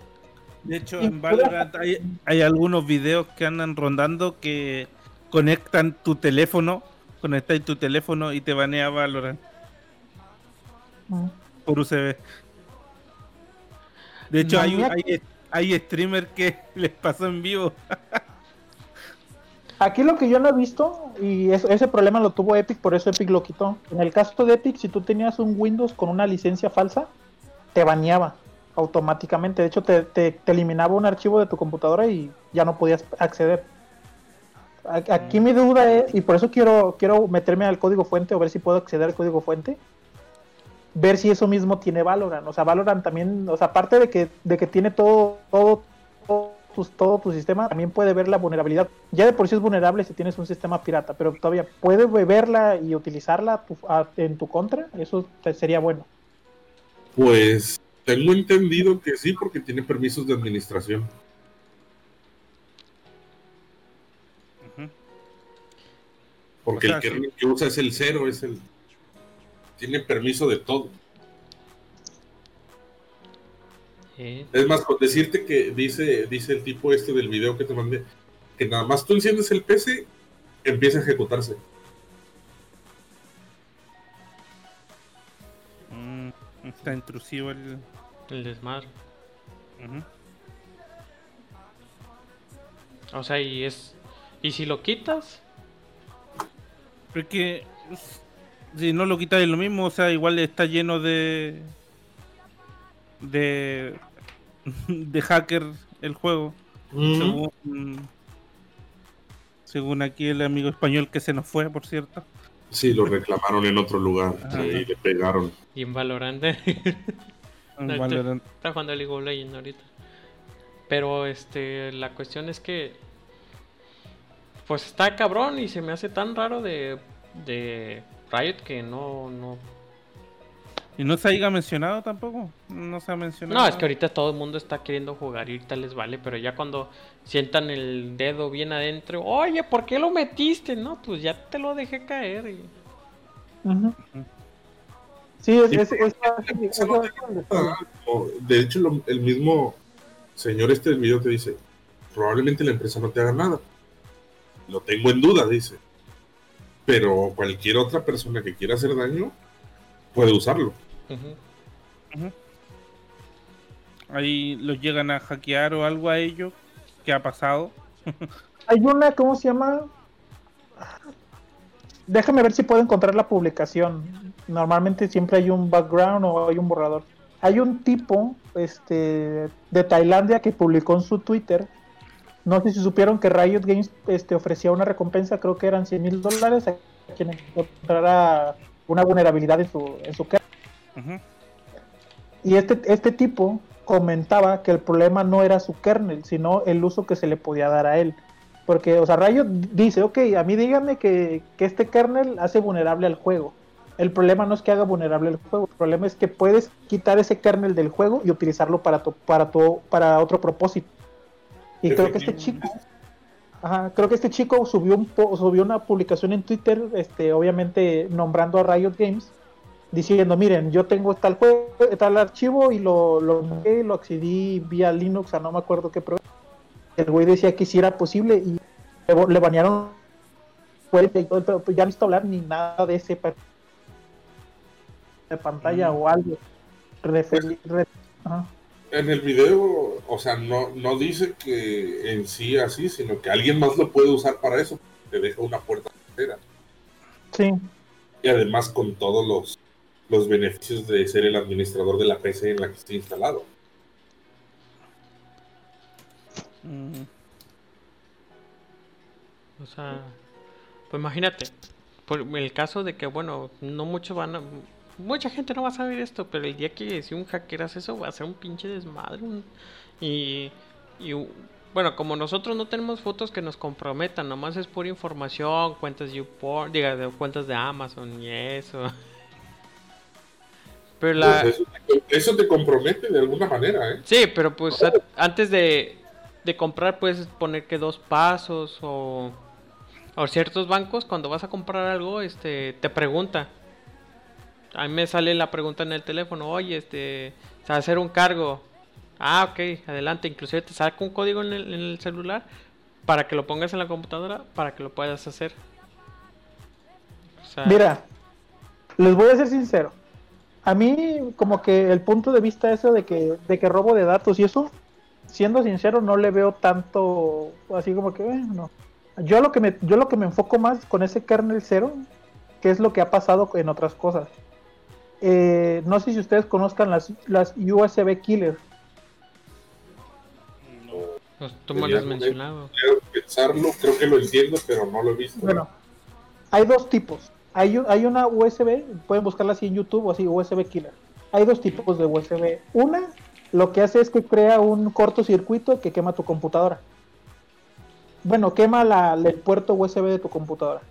Speaker 1: De hecho, en Valorant hay, hay, algunos videos que andan rondando que conectan tu teléfono, conectas tu teléfono y te banea Valorant. Mm. Por UCB. De hecho, hay, hay, hay streamers que les pasó en vivo.
Speaker 3: Aquí lo que yo no he visto, y ese problema lo tuvo Epic, por eso Epic lo quitó. En el caso de Epic, si tú tenías un Windows con una licencia falsa, te baneaba automáticamente. De hecho, te, eliminaba un archivo de tu computadora y ya no podías acceder. Aquí mi duda es, y por eso quiero, quiero meterme al código fuente o ver si puedo acceder al código fuente, ver si eso mismo tiene Valorant. O sea, Valorant también, o sea, aparte de que, de que tiene todo, todo, todo todo tu sistema también puede ver la vulnerabilidad. Ya de por sí es vulnerable si tienes un sistema pirata, pero todavía puede verla y utilizarla en tu contra. Eso sería bueno.
Speaker 4: Pues tengo entendido que sí, porque tiene permisos de administración. Porque el kernel que usa es el cero, es el. Tiene permiso de todo. Es más, con decirte que dice, dice el tipo este del video que te mandé, que nada más tú enciendes el PC, empieza a ejecutarse.
Speaker 1: Está intrusivo el,
Speaker 2: el desmadre. O sea, y es. ¿Y si lo quitas?
Speaker 1: Porque si no lo quitas es lo mismo, o sea, igual está lleno de de, de hacker el juego. según, aquí el amigo español que se nos fue, por cierto.
Speaker 4: Sí, lo reclamaron en otro lugar y le pegaron.
Speaker 2: Y en Valorant. Está jugando League of Legends ahorita. Pero este, la cuestión es que pues está cabrón y se me hace tan raro de, de Riot que no, no,
Speaker 1: ¿Y no se haya mencionado tampoco? No se ha mencionado.
Speaker 2: No, es que ahorita todo el mundo está queriendo jugar y ahorita les vale, pero ya cuando sientan el dedo bien adentro, oye, ¿por qué lo metiste? No, pues ya te lo dejé caer.
Speaker 3: Sí, es,
Speaker 4: De hecho, el mismo señor este del video te dice, probablemente la empresa no te haga nada. Lo tengo en duda, dice. Pero cualquier otra persona que quiera hacer daño puede usarlo.
Speaker 1: Ahí los llegan a hackear o algo a ellos. ¿Qué ha pasado?
Speaker 3: Hay una, ¿cómo se llama? Déjame ver si puedo encontrar la publicación. Normalmente siempre hay un background o hay un borrador. Hay un tipo este, de Tailandia que publicó en su Twitter. No sé si supieron que Riot Games este, ofrecía una recompensa, creo que eran 100 mil dólares a quien encontrara una vulnerabilidad en su, en su kernel. Y este, este tipo comentaba que el problema no era su kernel, sino el uso que se le podía dar a él. Porque, o sea, Riot dice, ok, a mí dígame que, que este kernel hace vulnerable al juego. El problema no es que haga vulnerable el juego, el problema es que puedes quitar ese kernel del juego y utilizarlo para, para, para otro propósito. Y creo que este chico, creo que este chico subió, un subió una publicación en Twitter, este, obviamente nombrando a Riot Games, diciendo, miren, yo tengo tal juego, tal archivo y lo, lo, lo accedí vía Linux, a no me acuerdo qué programa. El güey decía que si era posible y le, banearon pues ya no visto hablar ni nada de ese de pantalla o algo.
Speaker 4: En el video, o sea, no, no dice que en sí así, sino que alguien más lo puede usar para eso. Te deja una puerta entera.
Speaker 3: Sí.
Speaker 4: Y además con todos los, los beneficios de ser el administrador de la PC en la que esté instalado.
Speaker 2: O sea, pues imagínate, por el caso de que, bueno, no mucho van a, mucha gente no va a saber esto, pero el día que si un hacker hace eso va a ser un pinche desmadre. y, y bueno, como nosotros no tenemos fotos que nos comprometan, nomás es pura información, cuentas de YouPorn, diga, de cuentas de Amazon y eso.
Speaker 4: Pero la... Pues eso, te compromete de alguna manera, ¿eh?
Speaker 2: Sí, pero pues antes de, de comprar puedes poner que dos pasos o, o ciertos bancos cuando vas a comprar algo, este, te pregunta a mí me sale la pregunta en el teléfono, oye, este, a hacer un cargo. Ah, ok, adelante. Inclusive te saca un código en el, celular para que lo pongas en la computadora para que lo puedas hacer.
Speaker 3: Mira, les voy a ser sincero. A mí como que el punto de vista eso de que, de que robo de datos y eso, siendo sincero, no le veo tanto así como que, bueno, yo lo que me, yo lo que me enfoco más con ese kernel cero, que es lo que ha pasado en otras cosas. Eh, no sé si ustedes conozcan las, las USB Killer.
Speaker 2: No. Pues tú me lo has mencionado.
Speaker 4: pensarlo, creo que lo entiendo, pero no lo he visto.
Speaker 3: Bueno, hay dos tipos. Hay, hay una USB, pueden buscarla así en YouTube o así, USB Killer. Hay dos tipos de USB. Una, lo que hace es que crea un cortocircuito que quema tu computadora. Bueno, quema la, el puerto USB de tu computadora.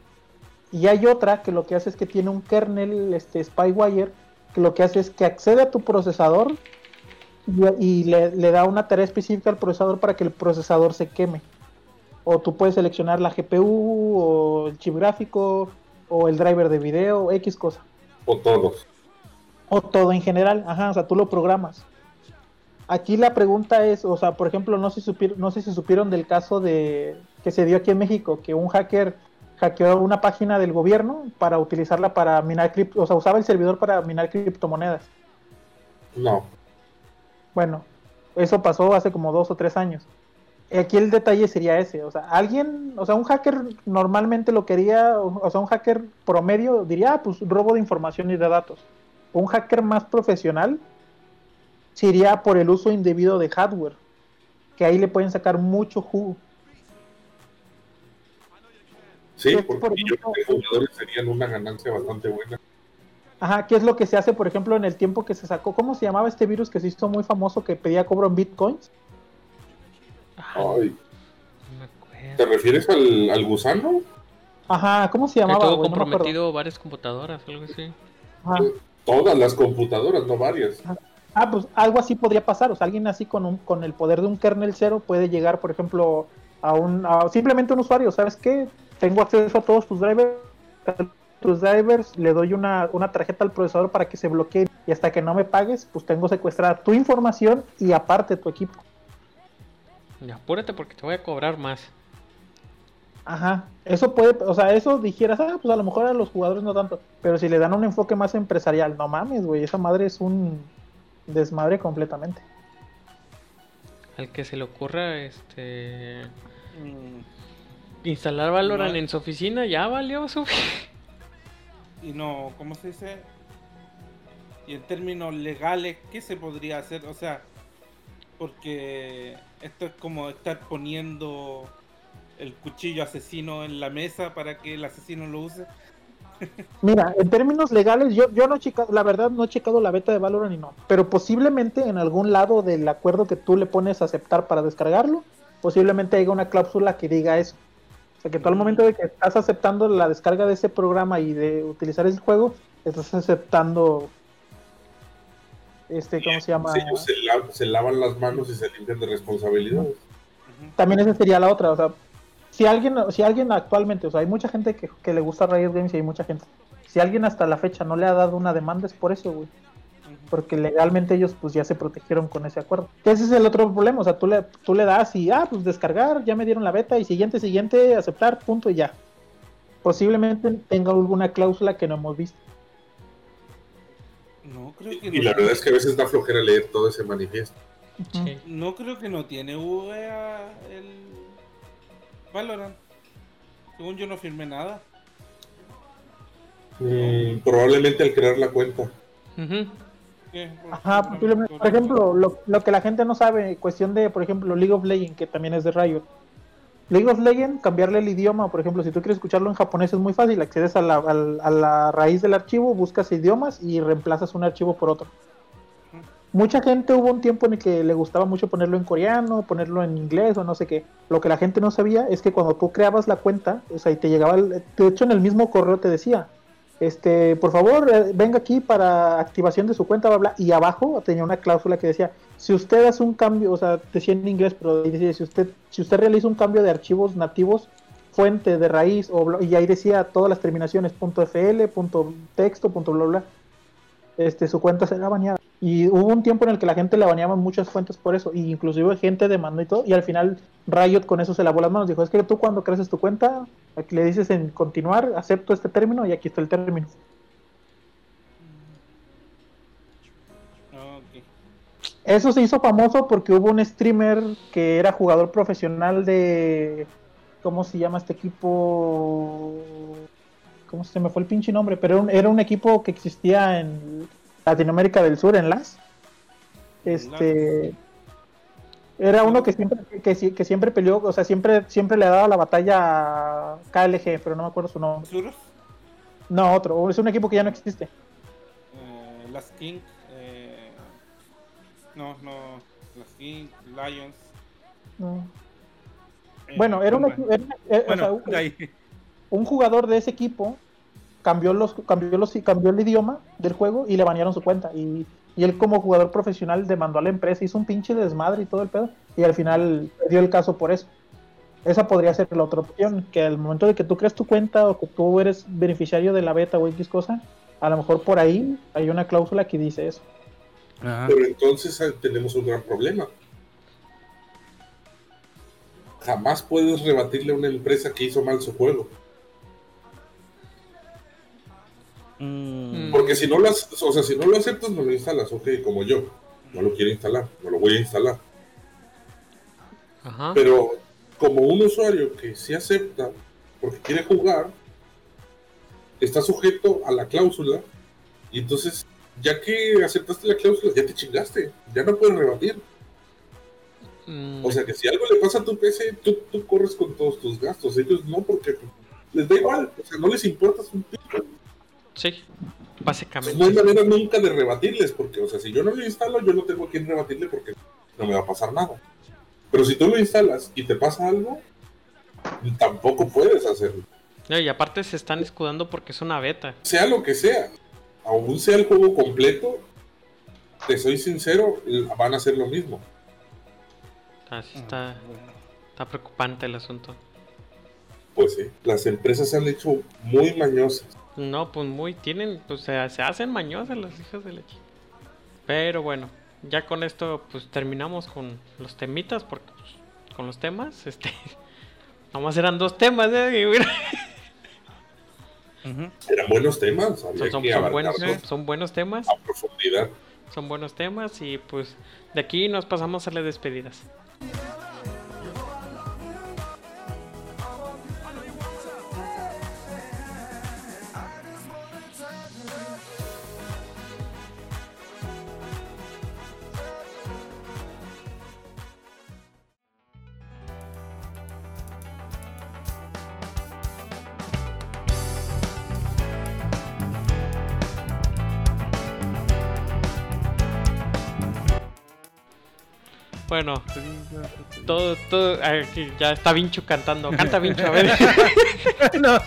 Speaker 3: Y hay otra que lo que hace es que tiene un kernel este, Spywire que lo que hace es que accede a tu procesador y, le, da una tarea específica al procesador para que el procesador se queme. O tú puedes seleccionar la GPU o el chip gráfico o el driver de video, X cosa.
Speaker 4: O todos.
Speaker 3: O todo en general, ajá, o sea, tú lo programas. Aquí la pregunta es, o sea, por ejemplo, no sé, supieron, no sé si supieron del caso de que se dio aquí en México, que un hacker hackeó una página del gobierno para utilizarla para minar cripto, o sea, usaba el servidor para minar criptomonedas.
Speaker 4: No.
Speaker 3: Bueno, eso pasó hace como dos o tres años. Aquí el detalle sería ese, o sea, alguien, o sea, un hacker normalmente lo quería, o sea, un hacker promedio diría, ah, pues robo de información y de datos. Un hacker más profesional sería por el uso indebido de hardware, que ahí le pueden sacar mucho jugo.
Speaker 4: Sí, porque yo creo que jugadores serían una ganancia bastante buena.
Speaker 3: Ajá, ¿qué es lo que se hace, por ejemplo, en el tiempo que se sacó? ¿Cómo se llamaba este virus que se hizo muy famoso que pedía cobro en bitcoins?
Speaker 4: Ay. ¿Te refieres al, gusano?
Speaker 3: Ajá, ¿cómo se llamaba?
Speaker 2: Todo comprometido varias computadoras, algo así.
Speaker 4: Todas las computadoras, no varias.
Speaker 3: Ah, pues algo así podría pasar. O sea, alguien así con, un, con el poder de un kernel cero puede llegar, por ejemplo, a un a simplemente un usuario. ¿Sabes qué? Tengo acceso a todos tus drivers, tus drivers, le doy una, tarjeta al procesador para que se bloquee y hasta que no me pagues, pues tengo secuestrada tu información y aparte tu equipo.
Speaker 2: Ya, apúrate porque te voy a cobrar más.
Speaker 3: Ajá, eso puede, o sea, eso dijeras, ah, pues a lo mejor a los jugadores no tanto, pero si le dan un enfoque más empresarial, no mames, güey, esa madre es un desmadre completamente.
Speaker 2: Al que se le ocurra, este... Instalar Valorant en su oficina ya valió su.
Speaker 1: Y no, ¿cómo se dice? Y en términos legales, ¿qué se podría hacer? O sea, porque esto es como estar poniendo el cuchillo asesino en la mesa para que el asesino lo use.
Speaker 3: Mira, en términos legales, yo, yo no he checado, la verdad no he checado la beta de Valorant y no, pero posiblemente en algún lado del acuerdo que tú le pones a aceptar para descargarlo, posiblemente haya una cláusula que diga eso. O sea, que tú al momento de que estás aceptando la descarga de ese programa y de utilizar ese juego, estás aceptando este, ¿cómo se llama?
Speaker 4: ellos se, lavan las manos y se limpian de responsabilidades.
Speaker 3: También esa sería la otra, o sea, si alguien, si alguien actualmente, o sea, hay mucha gente que, que le gusta Riot Games y hay mucha gente. Si alguien hasta la fecha no le ha dado una demanda es por eso, güey porque legalmente ellos pues ya se protegieron con ese acuerdo. Ese es el otro problema, o sea, tú le, tú le das y, ah, pues descargar, ya me dieron la beta y siguiente, siguiente, aceptar, punto y ya. Posiblemente tenga alguna cláusula que no hemos visto.
Speaker 4: No, creo que y la verdad es que a veces da flojera leer todo ese manifiesto.
Speaker 1: No creo que no tiene VA el Valorant. Según yo no firmé nada.
Speaker 4: Mm, probablemente al crear la cuenta.
Speaker 3: Ajá, por ejemplo, lo, que la gente no sabe, cuestión de, por ejemplo, League of Legends, que también es de Riot. League of Legends, cambiarle el idioma, por ejemplo, si tú quieres escucharlo en japonés es muy fácil, accedes a la, a la raíz del archivo, buscas idiomas y reemplazas un archivo por otro. Mucha gente hubo un tiempo en el que le gustaba mucho ponerlo en coreano, ponerlo en inglés o no sé qué. Lo que la gente no sabía es que cuando tú creabas la cuenta, o sea, y te llegaba, de hecho en el mismo correo te decía, este, por favor, eh, venga aquí para activación de su cuenta, bla, bla. Y abajo tenía una cláusula que decía, si usted hace un cambio, o sea, decía en inglés, pero decía, si usted, si usted realiza un cambio de archivos nativos, fuente de raíz, o, y ahí decía todas las terminaciones, .fl, .texto, bla, bla, este, su cuenta será baneada. Y hubo un tiempo en el que la gente le baneaba muchas fuentes por eso, y inclusive gente demandó y todo, y al final Riot con eso se lavó las manos, dijo, es que tú cuando creces tu cuenta, aquí le dices en continuar, acepto este término, y aquí está el término. Eso se hizo famoso porque hubo un streamer que era jugador profesional de... ¿Cómo se llama este equipo? ¿Cómo se me fue el pinche nombre? Pero era un equipo que existía en Latinoamérica del Sur, en las. Este. Era uno que siempre, que, que siempre peleó, o sea, siempre, siempre le ha dado la batalla a KLG, pero no me acuerdo su nombre. No, otro, es un equipo que ya no existe.
Speaker 1: Eh, las King, eh, no, no, Las King, Lions.
Speaker 3: Eh, bueno, era, un, un jugador de ese equipo cambió los cambió los cambió el idioma del juego y le banearon su cuenta. Y, él como jugador profesional demandó a la empresa hizo un pinche desmadre y todo el pedo y al final perdió el caso por eso. Esa podría ser la otra opción que al momento de que tú crees tu cuenta o que tú eres beneficiario de la beta o X cosa a lo mejor por ahí hay una cláusula que dice eso.
Speaker 4: Pero entonces ah, tenemos un gran problema. Jamás puedes rebatirle a una empresa que hizo mal su juego Mm. Porque si no, las, o sea, si no lo aceptas, no lo instalas, ok, como yo. No lo quiero instalar, no lo voy a instalar. Pero como un usuario que sí acepta porque quiere jugar, está sujeto a la cláusula y entonces, ya que aceptaste la cláusula, ya te chingaste, ya no puedes rebatir. Mm. O sea que si algo le pasa a tu PC, tú, tú corres con todos tus gastos, ellos no, porque les da igual, o sea, no les importa un pico.
Speaker 2: Sí, básicamente.
Speaker 4: No hay manera nunca de rebatirles, porque, o sea, si yo no lo instalo, yo no tengo a quien rebatirle porque no me va a pasar nada. Pero si tú lo instalas y te pasa algo, tampoco puedes hacerlo.
Speaker 2: y aparte se están escudando porque es una beta.
Speaker 4: Sea lo que sea, aún sea el juego completo, te soy sincero, van a hacer lo mismo.
Speaker 2: Así está, está preocupante el asunto.
Speaker 4: Pues sí, las empresas se han hecho muy mañosas.
Speaker 2: No, pues muy, tienen, pues se, hacen mañosas las hijas de leche. Pero bueno, ya con esto pues terminamos con los temitas, porque pues, con los temas, este, nomás eran dos temas, ¿eh?
Speaker 4: Eran buenos temas, son,
Speaker 2: buenos, son buenos temas.
Speaker 4: A profundidad.
Speaker 2: Son buenos temas y pues de aquí nos pasamos a las despedidas. Bueno, todo, todo, ya está Vincho cantando. Canta Vincho, a ver. no.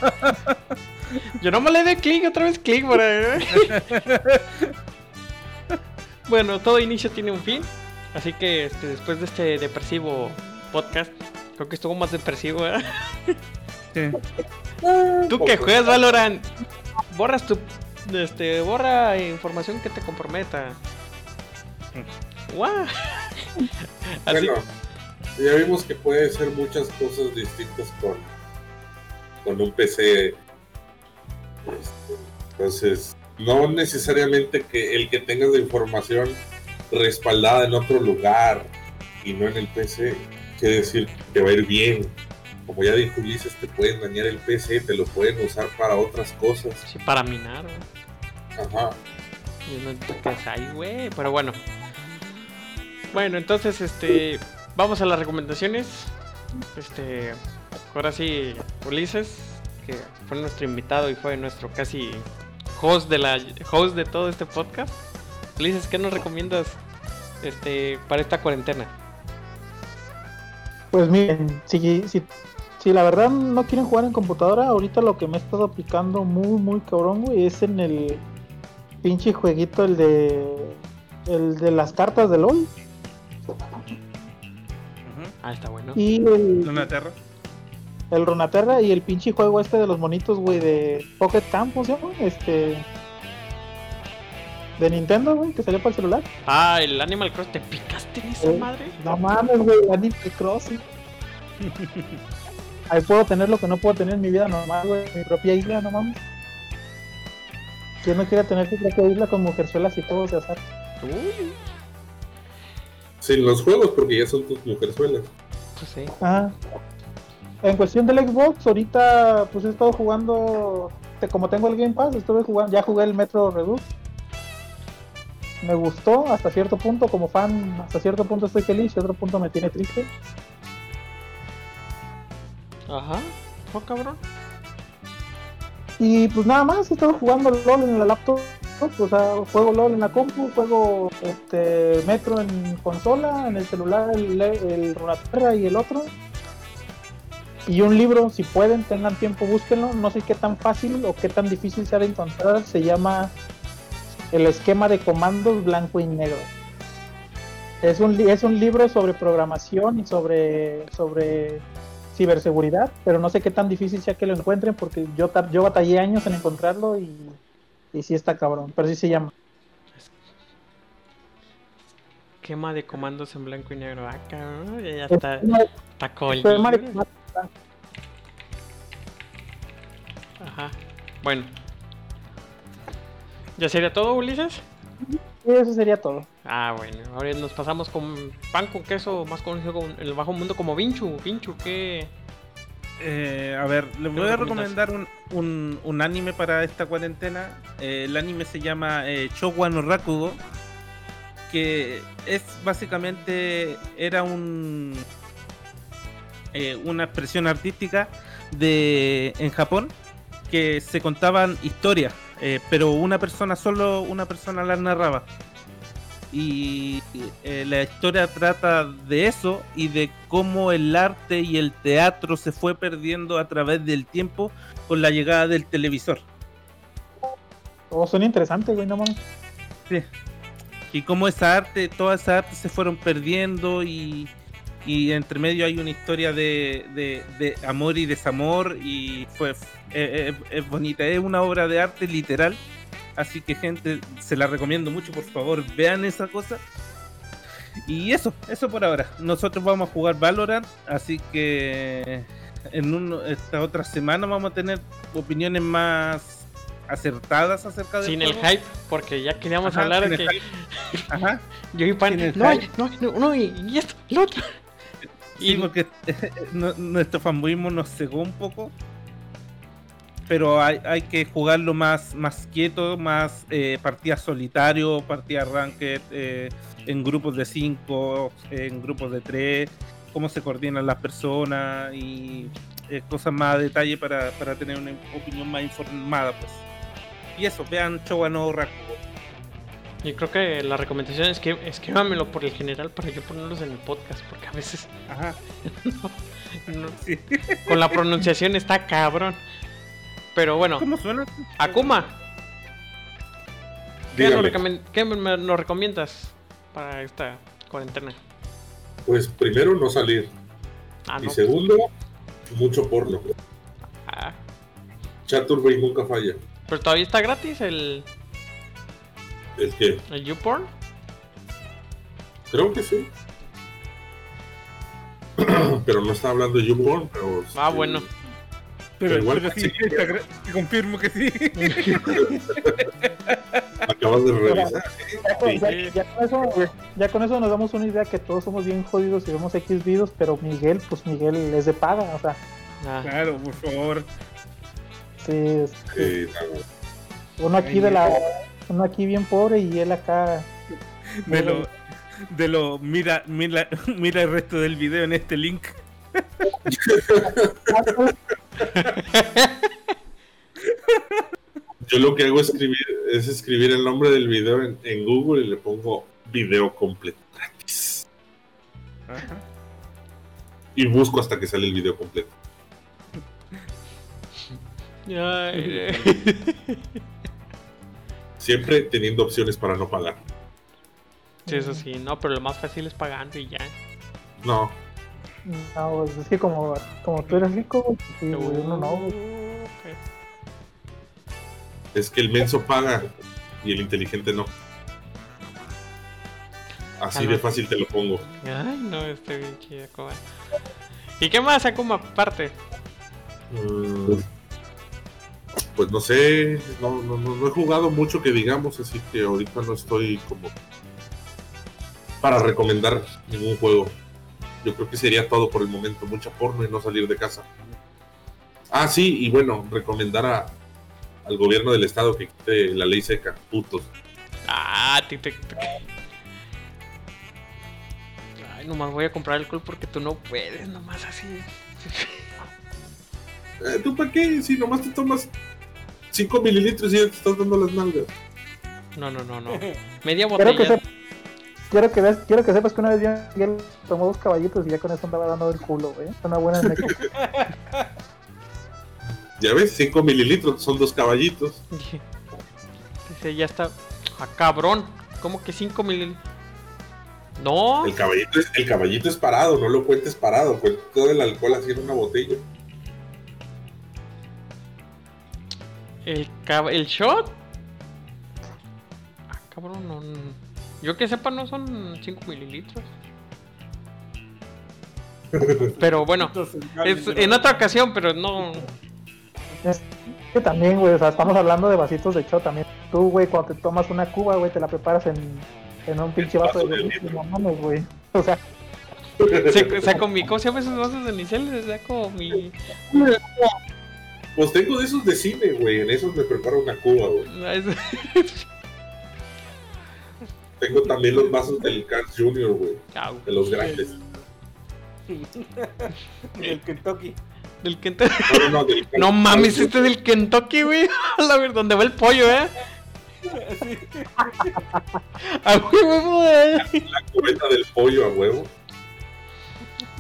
Speaker 2: Yo no me le dé clic, otra vez clic por ahí. bueno, todo inicio tiene un fin. Así que este, después de este depresivo podcast, creo que estuvo más depresivo, ¿verdad? Sí. Tú que juegas Valorant, borras tu. Este, borra información que te comprometa.
Speaker 4: ¡Guau! Bueno, ya vimos que puede ser muchas cosas distintas con, con un PC. Este, entonces, no necesariamente que el que tengas la información respaldada en otro lugar y no en el PC, quiere decir que va a ir bien. Como ya dijo Ulises, te pueden dañar el PC, te lo pueden usar para otras cosas.
Speaker 2: Sí, para minar. Ajá. güey. Pero bueno, bueno, entonces, este, vamos a las recomendaciones. Este, ahora sí, Ulises, que fue nuestro invitado y fue nuestro casi host de la host de todo este podcast. Ulises, ¿qué nos recomiendas este para esta cuarentena?
Speaker 3: Pues miren, si, la verdad no quieren jugar en computadora, ahorita lo que me he estado aplicando muy, muy cabrón, güey, es en el pinche jueguito, el de el de las cartas de LOL.
Speaker 2: Ah, está bueno.
Speaker 3: Y el. Runaterra. El Runaterra y el pinche juego este de los monitos, güey, de Pocket Camp, ¿cómo se llama? Este. De Nintendo, güey, que salió para el celular.
Speaker 2: Ah, el Animal Cross, ¿te picaste en esa eh, madre?
Speaker 3: No mames, güey, Animal Cross. Ahí puedo tener lo que no puedo tener en mi vida normal, güey, mi propia isla, no mames. ¿Quién no quiere tener su propia isla con mujerzuelas y juegos de azar? Uy.
Speaker 4: Sin los juegos, porque ya son tus mujerzuelas.
Speaker 3: Pues sí. Ah. En cuestión del Xbox, ahorita pues he estado jugando, como tengo el Game Pass, estuve jugando, ya jugué el Metro Redux. Me gustó hasta cierto punto, como fan, hasta cierto punto estoy feliz y otro punto me tiene triste.
Speaker 2: Ajá, oh cabrón.
Speaker 3: Y pues nada más, he estado jugando LOL en la laptop o sea, juego LOL en la compu, juego este Metro en consola, en el celular el, el y el otro. Y un libro, si pueden, tengan tiempo, búsquenlo. No sé qué tan fácil o qué tan difícil sea de encontrar. Se llama El esquema de comandos blanco y negro. Es un, es un libro sobre programación y sobre, sobre ciberseguridad, pero no sé qué tan difícil sea que lo encuentren porque yo, yo batallé años en encontrarlo y y sí está cabrón, pero sí se llama.
Speaker 2: Quema de comandos en blanco y negro. Ah, cabrón, ya está. Está Ajá. Bueno. ¿Ya sería todo, Ulises?
Speaker 3: Sí, eso sería todo.
Speaker 2: Ah, bueno. Ahora nos pasamos con pan con queso, más conocido como el bajo mundo como Vinchu. Vinchu, ¿qué,
Speaker 1: eh, a ver, les voy a recomendar un, un, anime para esta cuarentena. Eh, el anime se llama eh, no Rakugo, que es básicamente era un eh, una expresión artística de en Japón que se contaban historias, pero una persona solo una persona las narraba y eh, la historia trata de eso y de cómo el arte y el teatro se fue perdiendo a través del tiempo con la llegada del televisor.
Speaker 3: Oh, son interesantes, güey, no mames.
Speaker 1: Sí. Y cómo esa arte, toda esa arte se fueron perdiendo y, y entre medio hay una historia de, de, amor y desamor y fue eh, eh, es bonita, es una obra de arte literal Así que gente, se la recomiendo mucho, por favor, vean esa cosa. Y eso, eso por ahora. Nosotros vamos a jugar Valorant, así que en esta otra semana vamos a tener opiniones más acertadas acerca de
Speaker 2: Sin el hype, porque ya queríamos hablar de que... Ajá. Yo y pan, no, no, no, no, y esto, lo otro.
Speaker 1: Sí, porque nuestro fanboyismo nos cegó un poco pero hay, hay que jugarlo más, más quieto, más eh, partidas solitario, partidas ranked, eh, en grupos de 5, en grupos de 3, cómo se coordinan las personas y eh, cosas más a detalle para, para, tener una opinión más informada. pues Y eso, vean Chowano Rakugo.
Speaker 2: Yo creo que la recomendación es que escríbamelo por el general para yo ponerlos en el podcast, porque a veces. Ajá. Con la pronunciación está cabrón. Pero bueno.
Speaker 1: ¿Cómo suena?
Speaker 2: Akuma. ¿Qué, nos, ¿Qué nos recomiendas para esta cuarentena?
Speaker 4: Pues primero no salir. Ah, y segundo, mucho porno. Ah. Chaturbay nunca falla.
Speaker 2: Pero todavía está gratis el.
Speaker 4: ¿El qué?
Speaker 2: ¿El YouPorn?
Speaker 4: Creo que sí. pero no está hablando de YouPorn, pero.
Speaker 2: Ah, bueno.
Speaker 1: Pero, igual sí, te confirmo que sí.
Speaker 4: Acabas de revisar.
Speaker 3: Ya, con eso, nos damos una idea que todos somos bien jodidos y vemos X videos, pero Miguel, pues Miguel es de paga, o sea.
Speaker 1: Ah. Claro, por favor.
Speaker 3: Sí, sí uno aquí de la uno aquí bien pobre y él acá
Speaker 1: de lo de lo mira mira mira el resto del video en este link
Speaker 4: yo lo que hago es escribir es escribir el nombre del video en, Google y le pongo video completo gratis y busco hasta que sale el video completo Siempre teniendo opciones para no pagar.
Speaker 2: Sí, eso sí, no, pero lo más fácil es pagando y ya.
Speaker 4: No.
Speaker 3: No, pues, es que como, como tú eres rico, uno no.
Speaker 4: Es que el menso paga y el inteligente no. Así de fácil te lo pongo.
Speaker 2: Ay, no, estoy bien chido, ¿Y qué más, Akuma, aparte?
Speaker 4: Mm, pues no sé, no, no, no, he jugado mucho que digamos, así que ahorita no estoy como para recomendar ningún juego. Yo creo que sería todo por el momento, mucha porno y no salir de casa. Ah, sí, y bueno, recomendar a, al gobierno del estado que quite la ley seca, putos.
Speaker 2: Ah, te, te, Ay, nomás voy a comprar alcohol porque tú no puedes, nomás así.
Speaker 4: Eh, ¿Tú para qué? Si nomás te tomas 5 mililitros y ya te estás dando las nalgas.
Speaker 2: No, no, no, no. Media botella.
Speaker 3: Quiero que, ves, quiero que sepas que una vez ya tomó dos caballitos y ya con eso andaba dando el culo, güey. Es una buena
Speaker 4: Ya ves, 5 mililitros son dos caballitos.
Speaker 2: Dice, ya está. Ah, cabrón. ¿Cómo que 5 mililitros? No.
Speaker 4: El caballito, es, el caballito es parado, no lo cuentes parado. Cuenta todo el alcohol así en una botella.
Speaker 2: El, el shot. Ah, cabrón, no, Yo que sepa, no son 5 mililitros. Pero bueno, es, en otra ocasión, pero no.
Speaker 3: Es que también, güey, o sea, estamos hablando de vasitos de shot también. Tú, güey, cuando te tomas una cuba, güey, te la preparas en, en un pinche vaso de mames, güey. O sea.
Speaker 2: Saco mi, ¿cómo se llama esos vasos de Nicel? Saco mi.
Speaker 4: Pues tengo de esos de cine, güey. En esos me preparo una cuba, güey. tengo también los vasos del Cars Junior, güey. De los grandes.
Speaker 1: del Kentucky.
Speaker 2: Del Kentucky. No, no, del no mames, este es del Kentucky, güey. A ver, ¿dónde va el pollo, eh?
Speaker 4: a huevo, güey. La cubeta del pollo a huevo.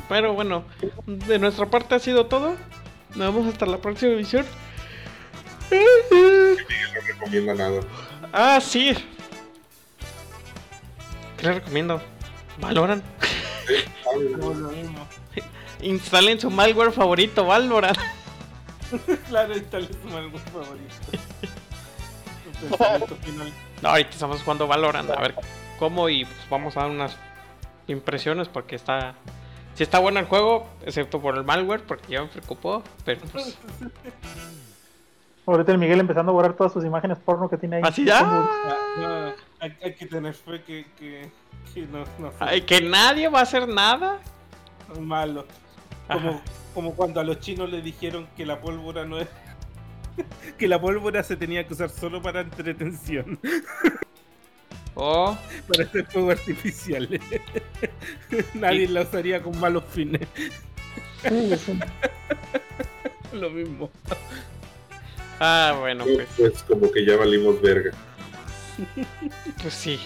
Speaker 2: Pero bueno, de nuestra parte ha sido todo. Nos vemos hasta la próxima emisión.
Speaker 4: no recomienda nada.
Speaker 2: Ah, sí. ¿Qué le recomiendo? Valoran. Instalen su malware favorito, Valorant.
Speaker 1: claro, instalen su malware favorito.
Speaker 2: no, ahorita estamos jugando Valorant. A ver cómo y pues vamos a dar unas impresiones porque está si está bueno el juego, excepto por el malware, porque ya me preocupó, pero pues...
Speaker 3: Ahorita el Miguel empezando a borrar todas sus imágenes porno que tiene ahí.
Speaker 2: ¿Así ya?
Speaker 1: Ah, hay, que tener fe que, que, no,
Speaker 2: no que nadie va a hacer nada.
Speaker 1: Malo. Como, como cuando a los chinos le dijeron que la pólvora no es... que la pólvora se tenía que usar solo para entretención.
Speaker 2: Oh.
Speaker 1: Para hacer fuego artificial. Nadie la usaría con malos fines. Lo mismo.
Speaker 2: Ah, bueno, pues.
Speaker 4: Pues como que ya valimos verga.
Speaker 2: Pues sí.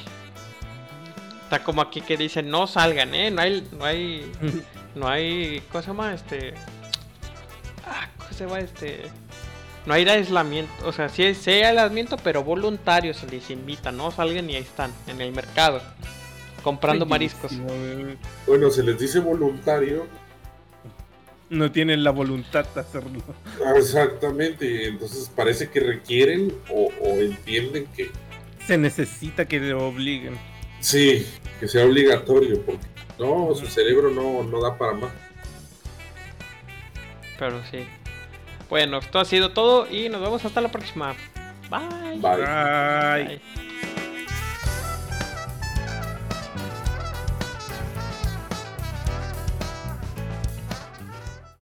Speaker 2: Está como aquí que dicen no salgan, eh. No hay, no hay, no hay, ¿cómo se llama? Este, ah, ¿cómo se llama? Este, no hay aislamiento, o sea, sí, sí hay aislamiento, pero voluntario se les invita, no salgan y ahí están, en el mercado, comprando mariscos.
Speaker 4: Bueno, se les dice voluntario.
Speaker 1: No tienen la voluntad de hacerlo.
Speaker 4: Exactamente, entonces parece que requieren o, entienden que...
Speaker 1: Se necesita que le obliguen.
Speaker 4: Sí, que sea obligatorio, porque no, su cerebro no, no da para más.
Speaker 2: Pero sí. Bueno, esto ha sido todo y nos vemos hasta la próxima. Bye.
Speaker 4: Bye. Bye.